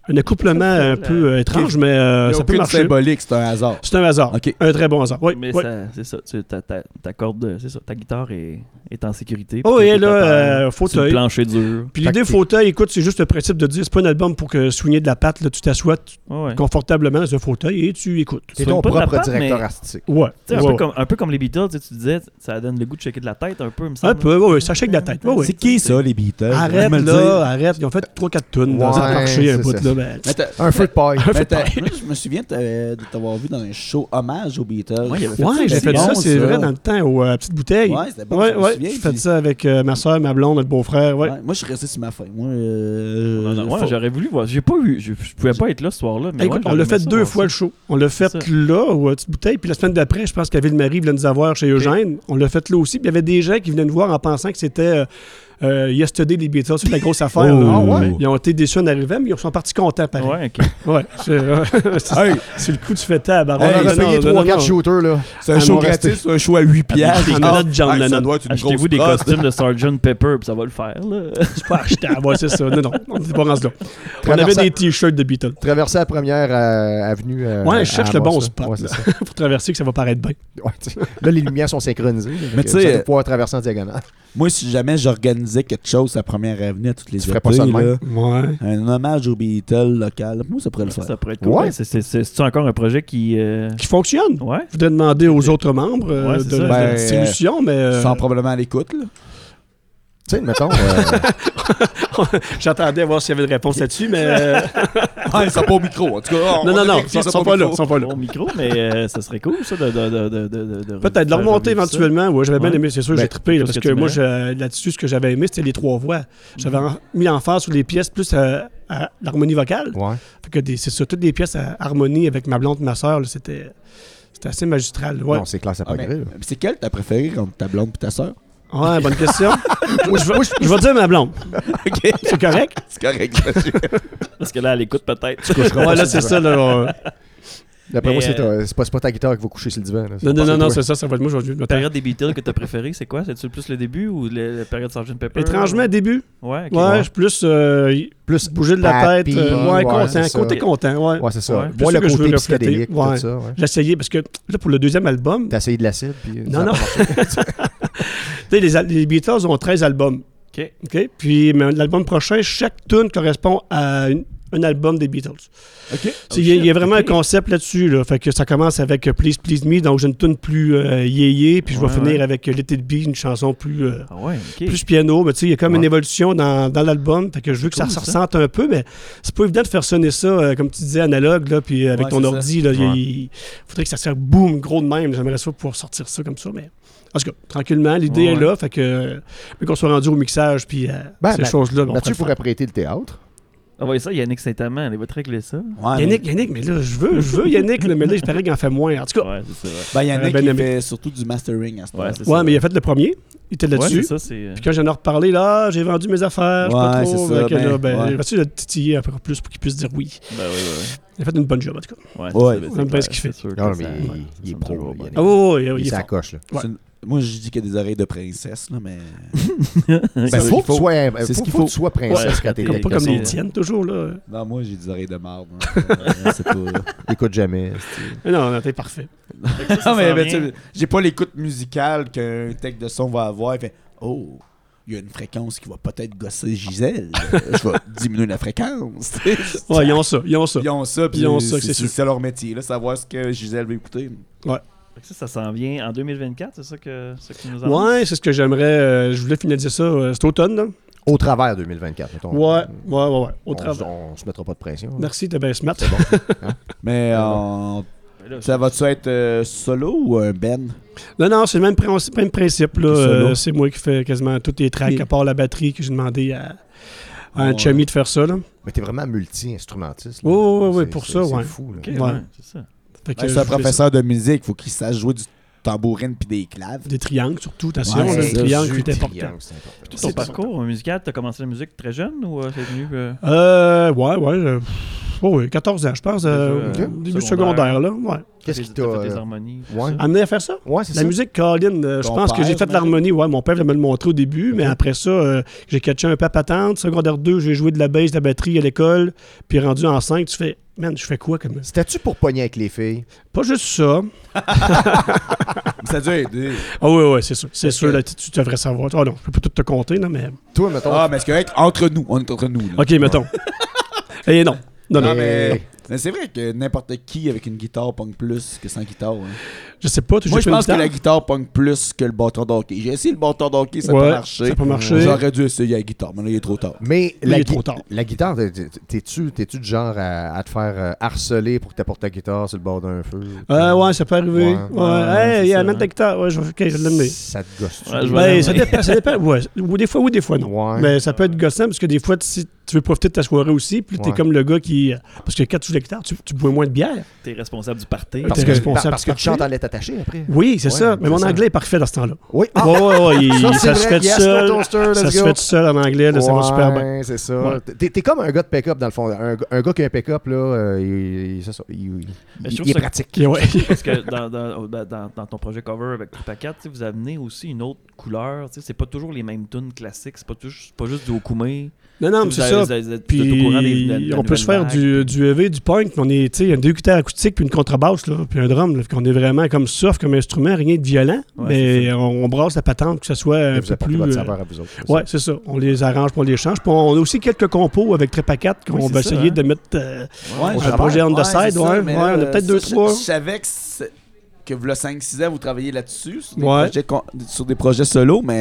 Un accouplement un la- peu euh, étrange, mais euh, ça peut marcher. symbolique, c'est un hasard. C'est un hasard. OK. Un très bon hasard. Oui, Mais oui. ça- c'est ça, tu ta, ta, ta corde, c'est ça, ta guitare est, est en sécurité. Oh, oui, t'es là, euh, fauteuil. plancher dur. Puis l'idée fauteuil, écoute, c'est juste le principe de dire, c'est pas un album pour que soigner de la patte, là, tu t'assois Ouais, confortablement dans un fauteuil et tu écoutes. T'es Soigne ton propre patte, directeur mais- artistique. Ouais. Un, ouais, peu comme, un peu comme les Beatles, tu sais, tu disais, ça donne le goût de checker de la tête un peu, il me semble. Un peu, ouais, ça shake de la tête. C'est qui ça, les Beatles? Arrête là, arrête. Ils ont fait 3-4 tonnes dans un marché un c'est bout là. Ben, Un feu de paille. je me souviens de t'a- de t'avoir vu dans un show hommage aux Beatles. Ouais, j'ai fait ça, c'est vrai, dans le temps, aux euh, petites bouteilles. Ouais, c'était bon, ouais, je me ouais. souviens, J'ai fait ça avec euh, ma soeur, ma blonde, notre beau-frère. Ouais. Ouais, moi, je suis resté sur ma feuille. Moi, euh, ouais, j'aurais voulu voir. J'ai pas eu, je, je pouvais pas être là ce soir-là. Mais Écoute, ouais, on l'a fait deux fois le show. On l'a fait là, aux petites bouteilles. Puis la semaine d'après, je pense qu'à Ville-Marie voulait nous avoir chez Eugène. On l'a fait là aussi. Puis il y avait des gens qui venaient nous voir en pensant que c'était euh, euh, Yesterday des Beatles. C'est la grosse affaire. Oh. Ah ouais? Ils ont été déçus en arrivant, mais ils sont partis contents pareil. Ouais, ok. Ouais. c'est c'est- Hey, c'est le coup du fait à On Baron. a Hey, non, 3-4 non. shooters, là. c'est un Ah, show gratis, c'est un show à 8 piastres. des Ah, être une Achetez-vous des costumes de Sgt. Pepper, puis ça va le faire. Là. C'est pas achetable. Ouais, c'est ça. Non, non. On n'était pas rendu là. On avait des t-shirts de Beatles. Traverser la première euh, avenue. euh, Ouais, je cherche le bon spot. Pour traverser, que ça va paraître bien. Là, les lumières sont synchronisées. Mais tu sais, euh, pouvoir traverser en diagonale. Moi, si jamais j'organisais quelque chose à première avenue à toutes les Tu ferais étés, pas ça de même? là, Ouais. un hommage aux Beatles local, moi, ça pourrait le faire. Ça pourrait être cool. Ouais. Ouais, c'est- encore un projet qui. euh, Qui fonctionne. Ouais. Je voudrais demander aux autres membres euh, de, Ben, la distribution, mais Ils euh, sont probablement à l'écoute, là. Tu sais, mettons. euh, j'attendais à voir s'il y avait une réponse là-dessus, mais euh, Ah, ils sont pas au micro, en tout cas. on- non, on non, non, ils sont, sont pas là, ils sont pas là. Bon micro, mais euh, ça serait cool, ça, de. de, de, de, de- de- Peut-être de le remonter éventuellement. Ouais, j'avais bien aimé, c'est sûr, Ben, j'ai trippé. parce que, moi, là-dessus, ce que j'avais aimé, c'était les trois voix. J'avais en- mis l'emphase sur les pièces plus à, à l'harmonie vocale. ouais. Fait que des- c'est ça, toutes les pièces à harmonie avec ma blonde, ma soeur, c'était c'était assez magistral. Ouais. Non, c'est clair, ça Ah, pas mais c'est quelle ta préférée entre ta blonde et ta soeur? Ouais, bonne question. moi, je vais, je vais dire ma blonde. Ok, C'est correct? c'est correct. monsieur. Parce que là, elle écoute peut-être. Ouais, là, c'est ça. Là, on- D'après moi, c'est euh, ta- c'est pas, c'est pas ta guitare qui va coucher sur le divan. là. Non, non, non, non, c'est ça, ça va être moi, vais La période des Beatles que t'as préférée, c'est quoi? C'est-tu plus le début ou le- la période Sgt. Pepper? Étrangement, début, Ouais, ok. ouais, je suis plus euh, Plus bouger de la tête. euh, ouais, ouais, content, côté content, ouais. Ouais, c'est ça. Moi, le côté psychédélique, Ouais. tout ça. ouais. J'essayais parce que là, pour le deuxième album, T'as essayé de l'acide, puis. Non, a non. pas marché. sais, les, Beatles ont 13 albums. OK. OK? Puis mais l'album prochain, chaque tune correspond à une- un album des Beatles. Tu Il y, a- il y a vraiment un concept là-dessus. Là. Fait que ça commence avec euh, Please Please Me, donc j'ai une tune plus euh, yéyé, puis je vais Ouais, finir ouais. avec euh, Let It Be, une chanson plus, euh, Ah ouais, plus piano. Mais tu sais, il y a comme une évolution dans, dans l'album. Fait que je veux que cool, ça se ça. ressente un peu, mais c'est pas évident de faire sonner ça, euh, comme tu disais, analogue, là, puis avec Ouais, ton ordi. Là, il- Ouais. il faudrait que ça soit boum, gros de même. J'aimerais ça pouvoir sortir ça comme ça, mais. En tout cas, tranquillement, l'idée Ouais, est là, fait que mais qu'on soit rendu au mixage puis euh, Ben, ces choses-là. ben, le pourrait prêter le théâtre. Envoyez ça, Yannick Saint-Amand, il va te régler ça. Ouais. Yannick, Yannick, mais là, je veux, je veux Yannick, là, mais là, je parie qu'il en fait moins. En tout cas, Ouais, c'est ça. ouais. Ben, Yannick, Ben il fait surtout du mastering à ce Ouais, moment. c'est ouais, ça. mais il a fait le premier, il était là-dessus. c'est ça, c'est. euh, Puis quand j'en ai reparlé, là, j'ai vendu mes affaires, je sais Ouais, pas c'est trop. ça, que ben, là, ben, essayer de titiller un peu plus pour qu'il puisse dire oui? Ben oui, oui, Il a fait une bonne job, en tout cas. oui. Ouais, Ouais, c'est ça, aime bien ce qu'il fait. sûr que Non, ça- mais il- ouais, il est ça pro. Ah, ouais, ouais, ouais, Il il est fort. s'accroche, là. Ouais. C'est une- Moi, je dis qu'il y a des oreilles de princesse, là, mais. Ben, C'est ce faut qu'il que tu sois, euh, C'est ce faut- qu'il faut que faut. tu sois princesse Ouais, quand t'es comme Pas comme les tiennes, toujours, là. Non, moi, j'ai des oreilles de marde. hein. C'est pas. Écoute jamais. Mais non, non, t'es parfait. Ça, ça Non, mais, tu sais, j'ai pas l'écoute musicale qu'un tech de son va avoir. Il fait Oh, il y a une fréquence qui va peut-être gosser Gisèle. Je vais diminuer la fréquence. Ouais, ils ont ça, ils ont ça. Ils ont ça, puis Ils ont ça, c'est c'est sûr. c'est leur métier, là, savoir ce que Gisèle veut écouter. Que Ça, ça s'en vient en 2024, c'est ça que, ça que tu nous annonces? Ouais, c'est ce que j'aimerais. euh, je voulais finaliser ça euh, cet automne, là. Au travers 2024, mettons. Ouais, ouais, ouais, ouais. Au On, on se mettra pas de pression. là. Merci, t'es bien smart. C'est bon. Mais euh, là, ça va-tu être euh, solo ou un Ben? Non, non, c'est le même, princi- même principe. là. Euh, c'est moi qui fais quasiment tous les tracks, Oui. à part la batterie que j'ai demandé à, à un Ouais. chummy de faire ça. Là. Mais t'es vraiment multi-instrumentiste. ouais, ouais, C'est- pour c'est- ça, c'est ouais. fou, là. Ouais. ouais, c'est ça. Ouais, C'est un professeur de musique, faut qu'il sache jouer du tambourine puis des claves. Des triangles, surtout. Attention, Ouais, c'est le triangle qui est important. c'est important. Ton C'est parcours musical, t'as commencé la musique très jeune ou euh, c'est venu. euh, Euh, ouais, ouais. euh, ouais, 14 ans, je pense. euh, début secondaire. secondaire, là. Ouais. Qu'est-ce qui t'a. t'as fait des harmonies. ouais. Amené à faire ça? Ouais, c'est La ça. musique, Colin, euh, je pense que j'ai fait j'imagine? l'harmonie. Ouais, mon père voulait me le montrer au début, mais après ça, euh, j'ai catché un peu à patente. Secondaire 2, j'ai joué de la bass, de la batterie à l'école. Puis rendu en 5, tu fais, man, je fais quoi comme. C'était-tu pour pogner avec les filles? Pas juste ça. Ça a dû aider. Ah oui, oui, c'est sûr. C'est Est-ce sûr, que- là, tu, devrais savoir. Ah non, je peux pas tout te compter, non, mais. Toi, mettons. Ah, mais c'est correct, entre nous. On est entre nous. là. Ok, mettons. Et non. Non, non. Mais, c'est vrai que n'importe qui avec une guitare pogne plus que sans guitare. hein. Je sais pas, tu Moi, joues je pas pense une que la guitare? pogne plus que le bâton d'hockey. J'ai essayé le bâton d'hockey, ça n'a Ouais, pas marché. ça a pas marché. J'aurais dû essayer la guitare, mais là, il est trop tard. Mais la, il est gui- trop tard. la guitare, t'es- t'es- t'es-tu t'es-tu du genre à, à te faire euh, harceler pour que t'apportes ta guitare sur le bord d'un feu? Euh, ouais, ça peut arriver. Ouais. Ouais, Ouais, hey, c'est il y a ça, amène ta hein. guitare. Ouais, je vais, ok, je vais l'amener. Ça te gosse. Ouais, je vais Ben, l'amener. ça dépend, ça dépend. Ouais. Ou des fois, oui, des fois, non. Ouais. Mais ça peut être gossant parce que des fois, si tu veux profiter de ta soirée aussi, puis t'es Ouais. comme le gars qui. Parce que quand tu joues la guitare, tu, tu bois moins de bière. T'es responsable du party. Parce que, responsable parce du que tu chantes en lettres attachées après. Oui, c'est Ouais, ça. Mais mon ça. anglais est parfait dans ce temps-là. Oui. Ouais, ouais, ouais. il- Ça, se fait Yes, seul. toaster, Ça se fait tout seul en anglais, là, ça va super bien. C'est ça. Ouais. T'es t'es comme un gars de pick-up, dans le fond. Un, un gars qui a un pick-up, là, euh, il, ça, est ça- pratique. Parce que dans, ton projet cover avec Tripa 4, tu sais, vous amenez aussi une autre couleur. tu C'est pas toujours les mêmes tunes classiques. C'est pas, pas juste du Okoumé. Non, non, mais c'est ça. Puis on peut se faire du, du EV, du punk, puis on est, tu sais, il y a deux guitares acoustiques, puis une contrebasse, là, puis un drum, là, puis on est vraiment comme soft, comme instrument, rien de violent, Ouais, mais on, on brasse la patente, que ce soit un peu plus... votre euh, saveur à vous autres. c'est Ouais, ça. c'est ça. On les arrange, on les change. Puis on a aussi quelques compos avec Trépa 4 qu'on Oui, va essayer hein. de mettre euh, Ouais, un je- projet on the ouais, side. Ouais, ça, ouais, mais on a là, peut-être deux, trois. Je savais que, que vous, 5-6 ans, vous travailliez là-dessus, sur, des Ouais. sur des projets solo, mais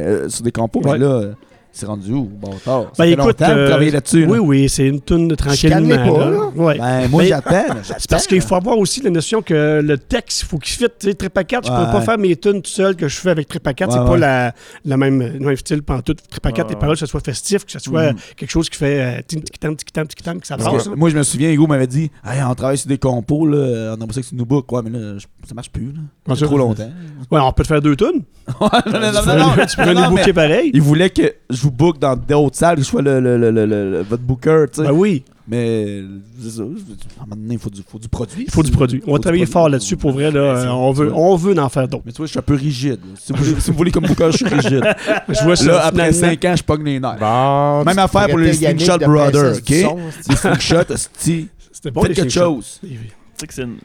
euh, sur des compos. Ouais. Mais là, euh, c'est rendu où? Bon, tard. Ben, écoute, euh, travaillez là-dessus. Oui, là. oui, c'est une toune tranquillement. Chicanez pas, là. là. Ouais. Ben, moi, j'attends. C'est parce qu'il faut avoir aussi la notion que le texte, il faut qu'il fit. Tu sais, Trépa 4, je peux Ouais. pas faire mes tunes tout seul que je fais avec Trépa 4. Ouais, c'est pas ouais. la, la même, le même style pantoute. Trépa 4, Ouais, les ouais. paroles, que ce soit festif, que ce soit Mhm. quelque chose qui fait euh, tim, tiki tam, tiki tam, tiki tam, que ça là. moi, je me souviens, Hugo m'avait dit hey, on travaille sur des compos, là, on aimerait ça que tu nous bookes. Ouais, mais là, je- ça marche plus. Là. Trop longtemps. Ouais, on peut te faire deux tunes. Ouais, non, non, non, tu non, nous booker pareil. Il voulait que vous book dans d'autres salles, que je sois le, le, le, le- votre booker, tu sais. Ben oui, Mais ça, à un moment donné, il faut du, faut du produit. il faut du produit. On va travailler fort là-dessus pour vrai. Là, Euh, on, veut, on veut en faire d'autres. Mais tu vois, je suis un peu rigide. Si vous, voulez- si vous voulez comme booker, je suis rigide. Je vois ça. Là, après finalement. 5 ans, je pogne les nerfs. Bon, Même affaire pour les Slingshot Brothers, ok? son, Les slingshot. C'était bon, quelque chose. Sais que c'est une.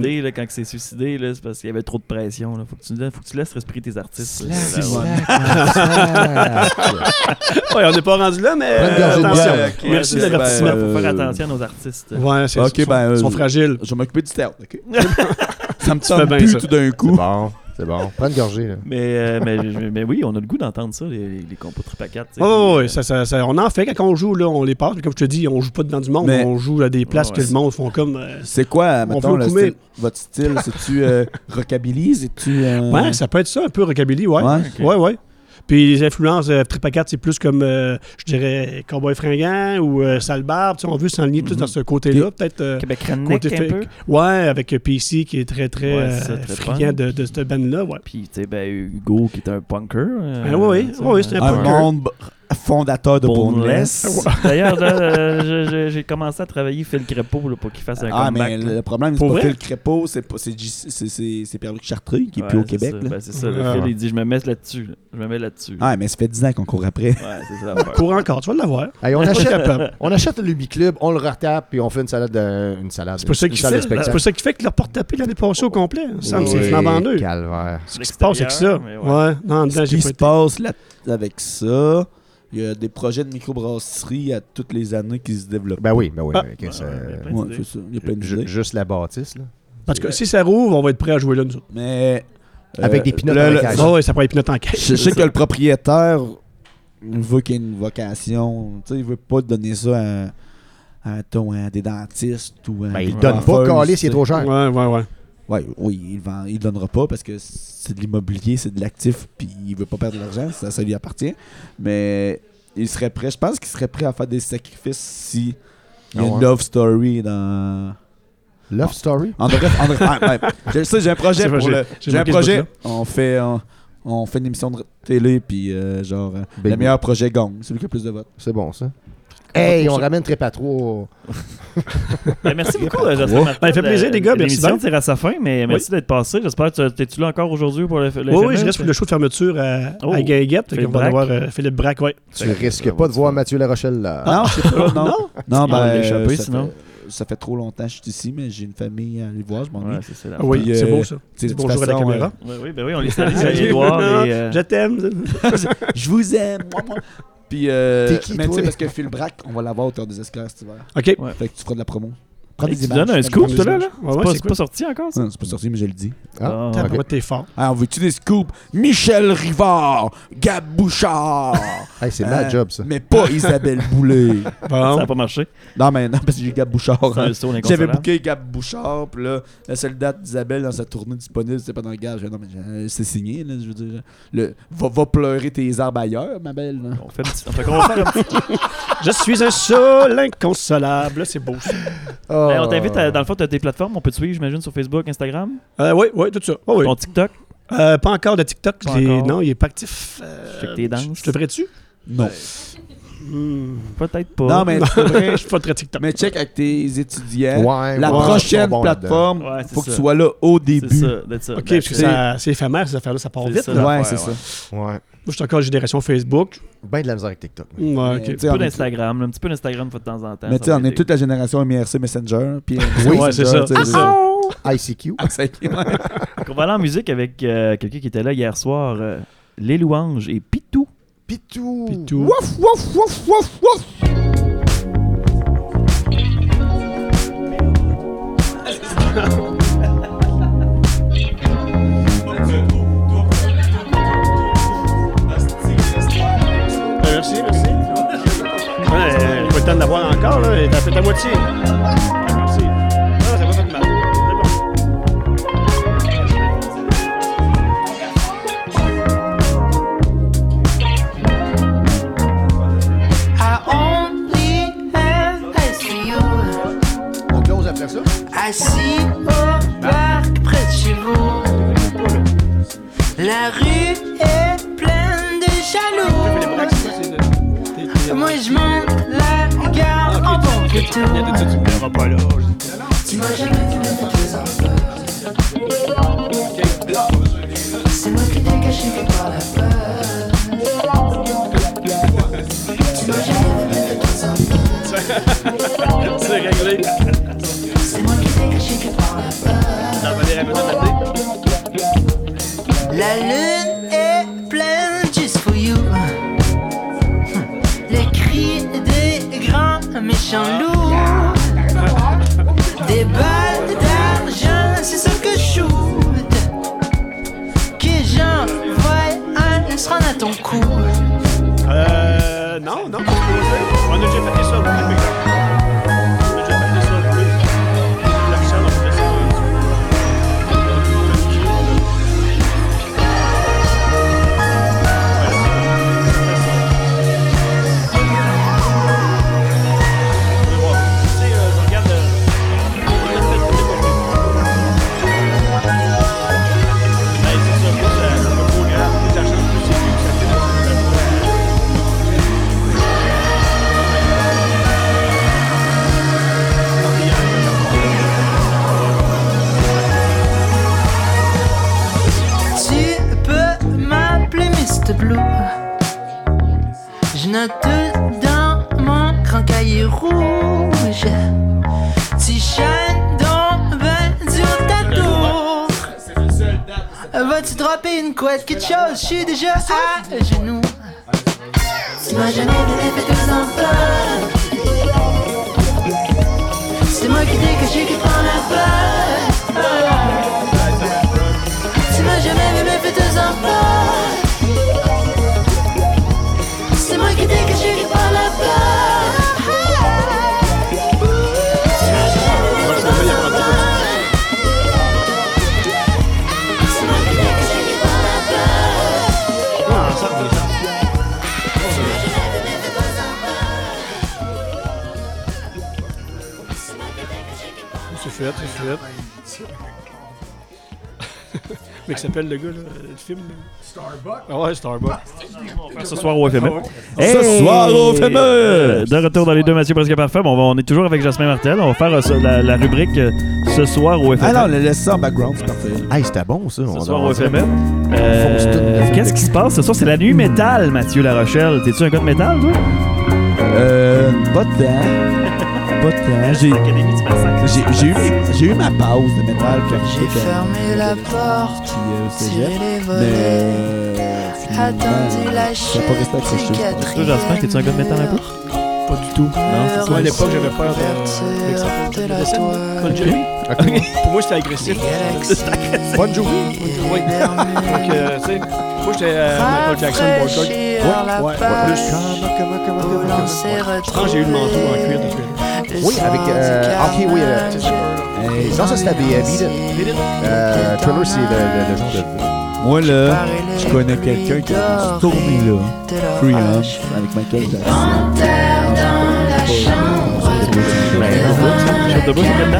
Dédé, là, quand il s'est suicidé, là, c'est parce qu'il y avait trop de pression. Là. Faut, que tu, faut que tu laisses respirer tes artistes. là. Slack, Là, ouais. slack. Ouais, on n'est pas rendu là, mais de attention. Merci de Ben, l'avertissement. euh, Faut faire attention à nos artistes. Ouais, c'est ils sont, ben, ils sont euh, fragiles. Je vais m'occuper du théâtre, ok? ça me bien plus tout d'un C'est coup. bon, c'est bon. Prends une gorgée, là. Mais, euh, mais, mais, mais oui, on a le goût d'entendre ça, les, les compos trip à 4. Ouais, ouais, ouais, ça, ça, ça- on en fait quand on joue, là, on les passe. Comme je te dis, on joue pas devant du monde, Mais- on joue à des places Ouais, que le monde font comme. euh, C'est quoi, On mettons, le style- votre style? C'est-tu euh, rockabilly? C'est-tu... euh, Ouais, ça peut être ça, un peu rockabilly, ouais. Ouais, Ouais, ouais. Puis les influences euh, Trip à 4, c'est plus comme, euh, je dirais, Cowboy fringant ou euh, Sale Barbe. On veut s'enligner plus dans ce côté-là. Peut-être. euh, Québec côté un fait- peu? Ouais, avec euh, PC qui est très, très Ouais, euh, très friand de, de cette bande-là. Ouais. Puis, tu sais, ben, Hugo qui est un punker. euh, Ah, oui, oui, c'est un Un punker. Fondateur de Boneless. Boneless. D'ailleurs, euh, j'ai commencé à travailler Phil Crépeau là, pour qu'il fasse un Ah, comeback. mais là. le problème, c'est Pour pas vrai? Phil Crépeau, c'est Pierre-Luc Chartreux qui est Ouais, plus au c'est Québec. Ben, c'est ça. le Ah, Phil, il dit Je me mets là-dessus. là. Je me mets là-dessus. Ah, mais ça fait 10 ans qu'on court après. Ouais, c'est ça. Cours encore, tu vas l'avoir. Hey, on, achète, on achète le Luby Club, on le retape, puis on fait une salade. De, une salade. C'est pour ça qu'il fait, c'est spectacle. pour ça qu'il fait que leur porte tapé l'année passée au complet. Ça me c'est flambant. Calvaire. Ce qui se passe avec ça. Mais ouais. Non, Ce qui se passe là, avec ça, il y a des projets de microbrasserie à toutes les années qui se développent. Ben oui, ben oui. Ah. c'est- ouais, il y a plein Ouais, d'idées. c'est ça. Il y a plein ju- d'idées. juste la bâtisse, là. Parce que si ça rouvre, on va être prêt à jouer là, nous autres. Mais. euh, Avec des pinottes le- en cage. Ah ouais, ça pourrait être pinotte en caisse. Je sais que le propriétaire veut qu'il y ait une vocation. Tu sais, il veut pas donner ça à, à des dentistes ou à Ben, des il donne pas, Calis, tu il est sais. trop cher. Ouais, ouais, ouais. Ouais, oui, il vend, il donnera pas parce que c'est de l'immobilier, c'est de l'actif, puis il veut pas perdre de l'argent, ça, ça lui appartient. Mais il serait prêt, je pense qu'il serait prêt à faire des sacrifices si il y a Ah une love story dans. Love Story? En bref, en bref, ouais, ouais. je sais, j'ai un projet pour le. j'ai- un projet. On fait, on, on fait une émission de télé, puis euh, genre euh, le meilleur projet gagne, celui qui a plus de votes. C'est bon, ça. Hey, on ça. ramène 3. Ben, merci beaucoup, euh, Jocelyn. Martel. Ben, fait plaisir, les gars, merci L'émission bien. tire à sa fin, mais merci d'être passé. J'espère que tu es-tu là encore aujourd'hui pour le, le Oui, oui, je reste pour le show de fermeture à, Oh. à. Philippe On va euh, Philippe Braque, ouais. Tu risques pas de voir Mathieu Larochelle là. non, je sais pas, non. Ben, ça sinon. fait- ça fait trop longtemps que je suis ici, mais j'ai une famille à aller voir, je m'ennuie. Ouais, c'est ça. oui, euh, beau ça. bonjour à la caméra. Oui, oui, ben oui, on les salue, Xavier Edouard et... euh, Je t'aime. je vous aime, moi, moi. Puis, euh, T'es qui, mais tu sais, parce que Phil Brack, on va l'avoir au Terre des Esclaves cet hiver. OK. Ouais. Fait que tu feras de la promo. Prends des tu images. donnes un scoop, toi, là? là? Ouais, C'est ouais, pas- c'est sorti encore, ça? Non, c'est pas sorti, mais je le dis. Ah, Ah, t'es fort. Ah, on veut-tu des scoops? Michel Rivard, Gab Bouchard. Hey, c'est Euh, ma job, ça. Mais pas Isabelle Boulay. Ça n'a pas marché. Non, mais non, parce que j'ai Gab Bouchard. Hein. J'avais booké Gab Bouchard, puis là, la seule date d'Isabelle dans sa tournée disponible, c'était pas dans le gage. Non, mais euh, c'est signé, là, je veux dire. Le, va, va pleurer tes arbres ailleurs, ma belle. là. On fait, un petit... fait un petit... Je suis un sol inconsolable. C'est beau ça. Hey, on t'invite, à- dans le fond, tu as tes plateformes. On peut te suivre, j'imagine, sur Facebook, Instagram. Euh, oui, oui, tout ça. Oh, oui. Ton TikTok? Euh, pas encore de TikTok. Pas je l'ai- encore. Non, il est pas actif. Euh, Check tes danses. Je te ferais-tu? Non. Hmm. Peut-être pas. Non, mais c'est vrai. Je suis pas très TikTok. Mais check avec tes étudiants. Ouais, La ouais, prochaine ils sont bons là-dedans. plateforme, Ouais, c'est faut que tu sois là au C'est début. ça, d'être ça. OK, Ben, parce que c'est- ça- c'est éphémère, ces affaires-là, ça part C'est vite. ça. là. Ouais, Ouais, c'est ouais. ça. Ouais. Moi, je suis encore génération Facebook. Ben de la misère avec TikTok. Ouais, Un peu on est- d'Instagram, un petit peu d'Instagram de temps en temps. Mais tu sais, on est toute la génération MIRC Messenger. Puis Oui, c'est ça. C'est ça. ICQ. Ah, on va aller en musique avec euh, quelqu'un qui était là hier soir, euh, Les Louanges et Pitou. Pitou. Pitou. Wouf, wouf, wouf, wouf, wouf. de l'avoir encore, là. T'as fait ta moitié. Non, ça va pas de mal. On close après ça. Assis au parc près de chez vous. La rue est pleine de jaloux. Moi je monte la bon que. Tu m'as. C'est moi qui t'ai caché que par la peur. C'est fait, c'est fait. Mais qui s'appelle le gars, là, le film. là? Starbucks. Ah ouais, Starbucks. Ce soir au FME. Ce soir au FME. euh, De retour dans les deux Mathieu presque parfait. Bon, on, est toujours avec Jasmin Martel. On va faire euh, la, la rubrique euh, Ce soir au FME. Ah non, laisse ça en background, c'est parfait. Hey, c'était bon, ça. Ce On soir au FME. Euh. Qu'est-ce qui se passe ce soir? C'est la nuit métal, Mathieu La Rochelle. T'es-tu un gars de métal, toi? Euh, pas de de temps. J'ai- eu, j'ai eu ma pause de métal quand J'ai j'étais fermé la porte, euh, tiré les Mais volets, euh, attendu la Toi, t'es-tu un gars de métal un peu? Pas du tout. Non, c'est ça. Moi, à l'époque, j'avais peur de. Bon Jovi. Pour moi, c'était agressif. Bonne journée. Oui. Donc, euh, tu sais, moi, j'étais euh, Michael Jackson, Ouais, ouais, page, plus. Comment, comment, comment, Au comment, lancer Je pense que j'ai eu le manteau en cuir de cuir. Oui, avec, euh, ok, oui, Hey, non, ça, c'était Beat It. Euh, c'est le, le, le genre de. Moi, là, je connais quelqu'un qui a tourné là. Avec Michael Jackson. Chef de bouche, c'est dedans?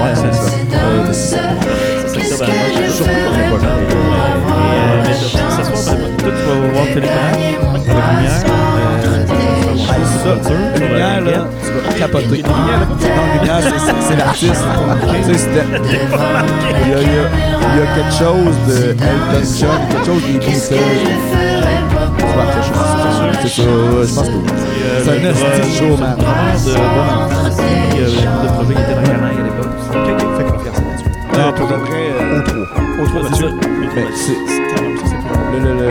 Ouais, c'est ça. Euh, c'est ça, ben, moi, je suis surpris qu'on ait pas joué. Et, euh, mais ce ce soir, ben, toi, tu vas voir Télécommande avec Lumière. Euh, ça, sur tu c'est- l'artiste. Il y, a, quelque chose de Elton John, quelque chose accrocher, c'est ça, je pense que C'est euh, un esti de show, man. de euh, de était dans à l'époque. confiance là-dessus. Pour de vrai, euh, Au 3. Au trois, C'est ça. Mais c'est le, le, le,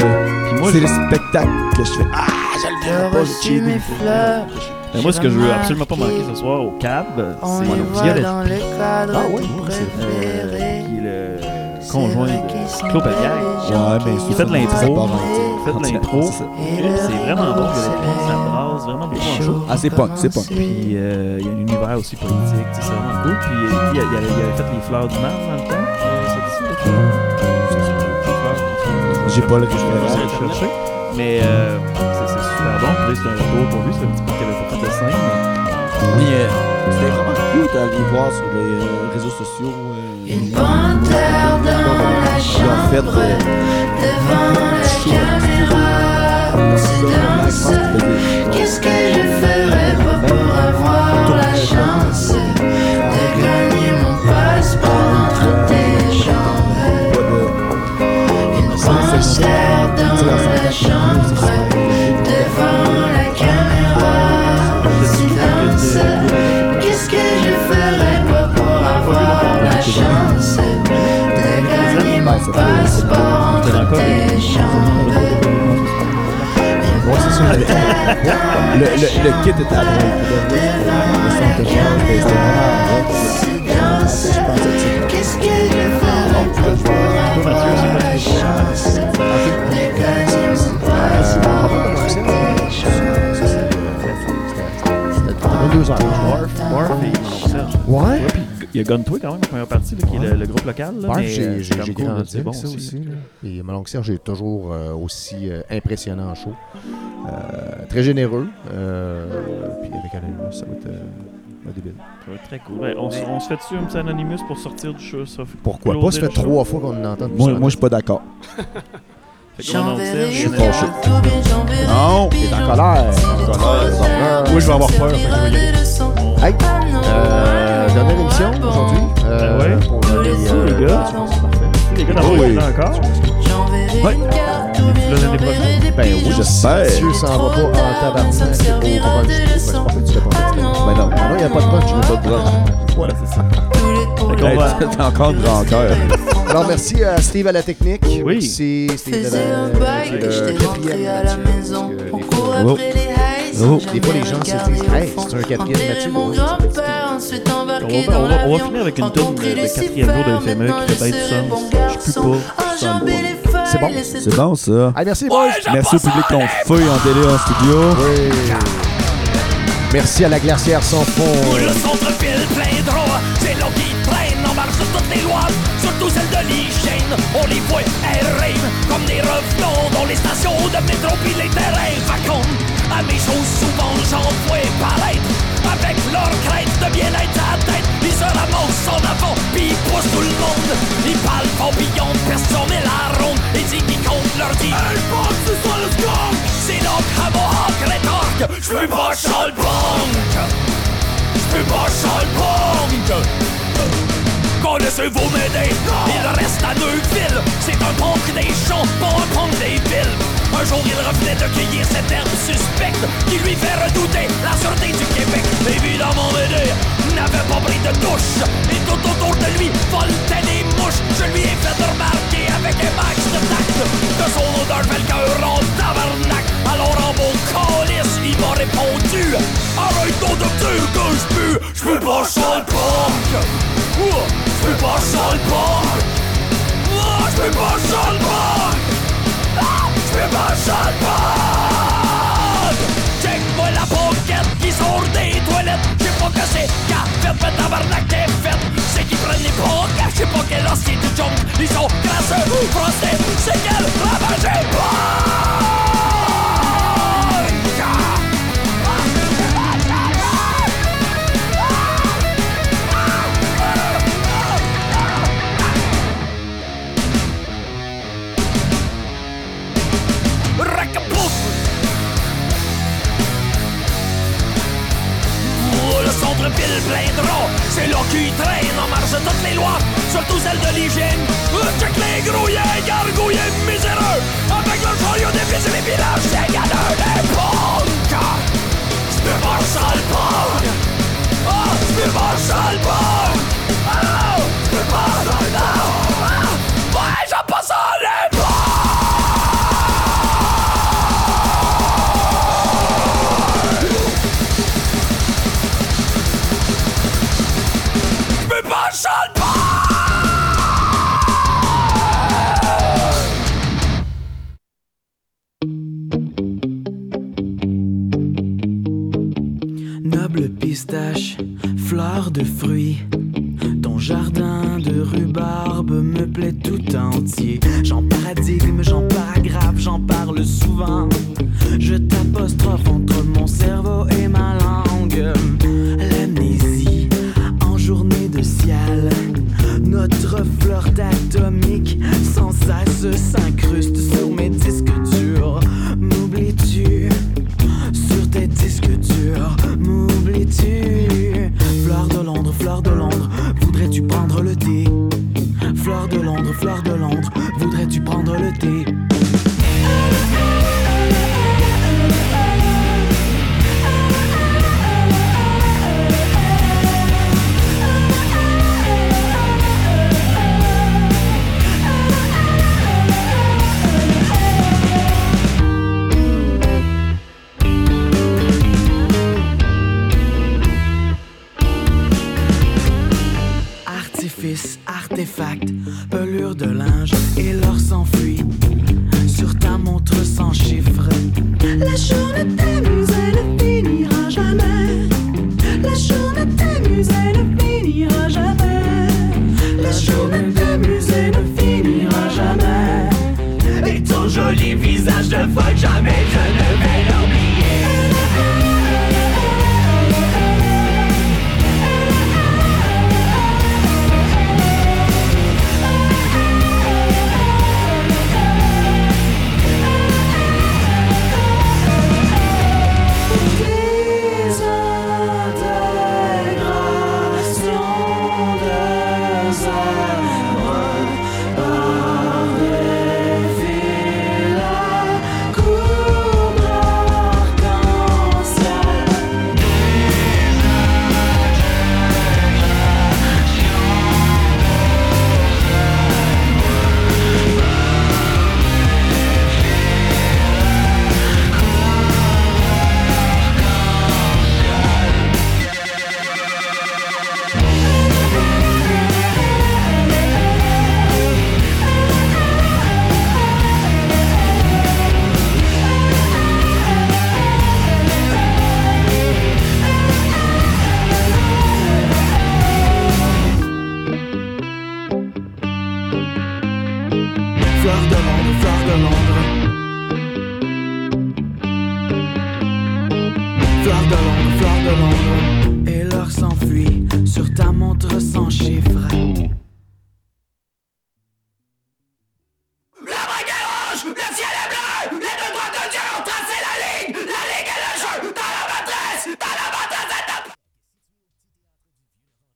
c'est je- le spectacle que je fais. Ah, J'ai reçu mes fleurs. Ben, moi, ce que je veux absolument pas manquer ce soir au CAB, c'est Violette, dans le cadre Ah ouais, c'est préféré. qui est le conjoint de Claude Pellière. Ouais, mais Il fait de l'intro. Il fait de l'intro. C'est vraiment bon, Violette, ça brasse vraiment beaucoup en show. Ah, c'est punk, c'est punk. Puis euh, il y a un univers aussi politique, c'est vraiment cool. Puis euh, il, avait, fait les fleurs du Mars dans le temps. J'ai pas le Je vais référent. Mais euh, c'est super bon. Puis là, c'est un retour pour lui. C'est un petit peu qu'il avait pas fait de scène. Mais euh, c'était vraiment cute à aller voir sur les euh, réseaux sociaux. euh, Une panthère dans la fait chambre euh, devant la caméra. C'est dans ça. Qu'est-ce que je ferais pour avoir la chance? dans la chambre devant la caméra. Silence, qu'est-ce que je ferais pour avoir la chance de mon passeport entre tes chambres? que ferais pour avoir la chance de gagner mon C'était 22 heures. Morph et Serge. Ouais. Il y a Guntoy quand même en première partie, là, qui est le, le groupe local. Là, Barf, j'ai euh, cool, grandi avec bon ça aussi. Et mon oncle Serge est toujours euh, aussi euh, impressionnant en show. Euh, très généreux. puis avec ça va être débile. Ça va être très cool. Ouais, on, s- on se fait dessus un petit Anonymous pour sortir du show. Ça, Pourquoi pas? Ça fait trois fois qu'on en entend. Moi, moi je suis pas d'accord. Je suis fâché. Non! T'es en colère. En colère. Moi, je vais avoir peur. fait que je vais y aller. Hey, euh, dernière émission aujourd'hui. Euh, Ah ouais? Pour les, Merci, euh, les gars. les gars d'avoir Oui. été encore. Ouais. Prochaine. Ben oui, J'espère. Dieu s'en va pas en tabarnak au brunch. Ben, c'est pas fait, tu l'as pas. Ben non. Ah non, il n'y a pas de brunch. Je veux pas de brunch. Voilà, c'est ça. Fait va- T'as encore de grand cœur. Alors, merci à Steve à la technique. Oui. Merci Steve à la bail qui que est le j'étais rentré quatrième à la maison. Oh. après les highs. Oh. Des fois, les gens se disent Hey, c'est un quatrième Mathieu. On va, dans on va- on va l'avion. finir avec une tourne Rencontrer de quatrième jour de FME qui fait bien du sens. Je garçon. pas. Je sens Enjamber C'est bon. C'est bon, ça. Hey, merci boys. Merci au public qu'on feuille en télé en studio. Oui. Merci à la glacière sans fond. Le centre-ville plein de rats, c'est l'eau qui traîne en marche de toutes les lois, surtout celles de l'hygiène. On les voit errer comme des revenants dans les stations de métro puis les terrains vacants. À mes choses, souvent j'en vois paraître avec leur crainte de bien-être à la tête. Ils se ramassent en avant puis ils poussent tout le monde. Ils parlent papillon, personne met la ronde. Et dit qu'ils comptent leur dit fuck, c'est ça le skunk! C'est donc à Mohawk rétorque, pas! J'peux pas le banque! Connaissez-vous m'aider? Il reste à Neuville C'est un punk des champs, pas un punk des villes. Un jour il revenait de cueillir cette herbe suspecte Qui lui fait redouter la sûreté du Québec. Évidemment m'aider n'avait pas pris de douche. Et tout autour de lui voltaient des mouches. Je lui ai fait remarquer avec un max de tact Que son odeur fait le cœur en tabarnak. Alors en beau calice il m'a répondu. Arrête ton docteur que je pue. Je peux pas sur punk je peux pas le punk Je peux pas le punk Je peux pas punk Check-moi la pocket qui sort des toilettes. Je sais pas c'est qu'a fait mais tabarnak t'es fait C'est qu'ils prennent les Je sais pas quel hostie du junk Ils sont crasseux, frostés C'est qu'elle ravagée punk Artefakt.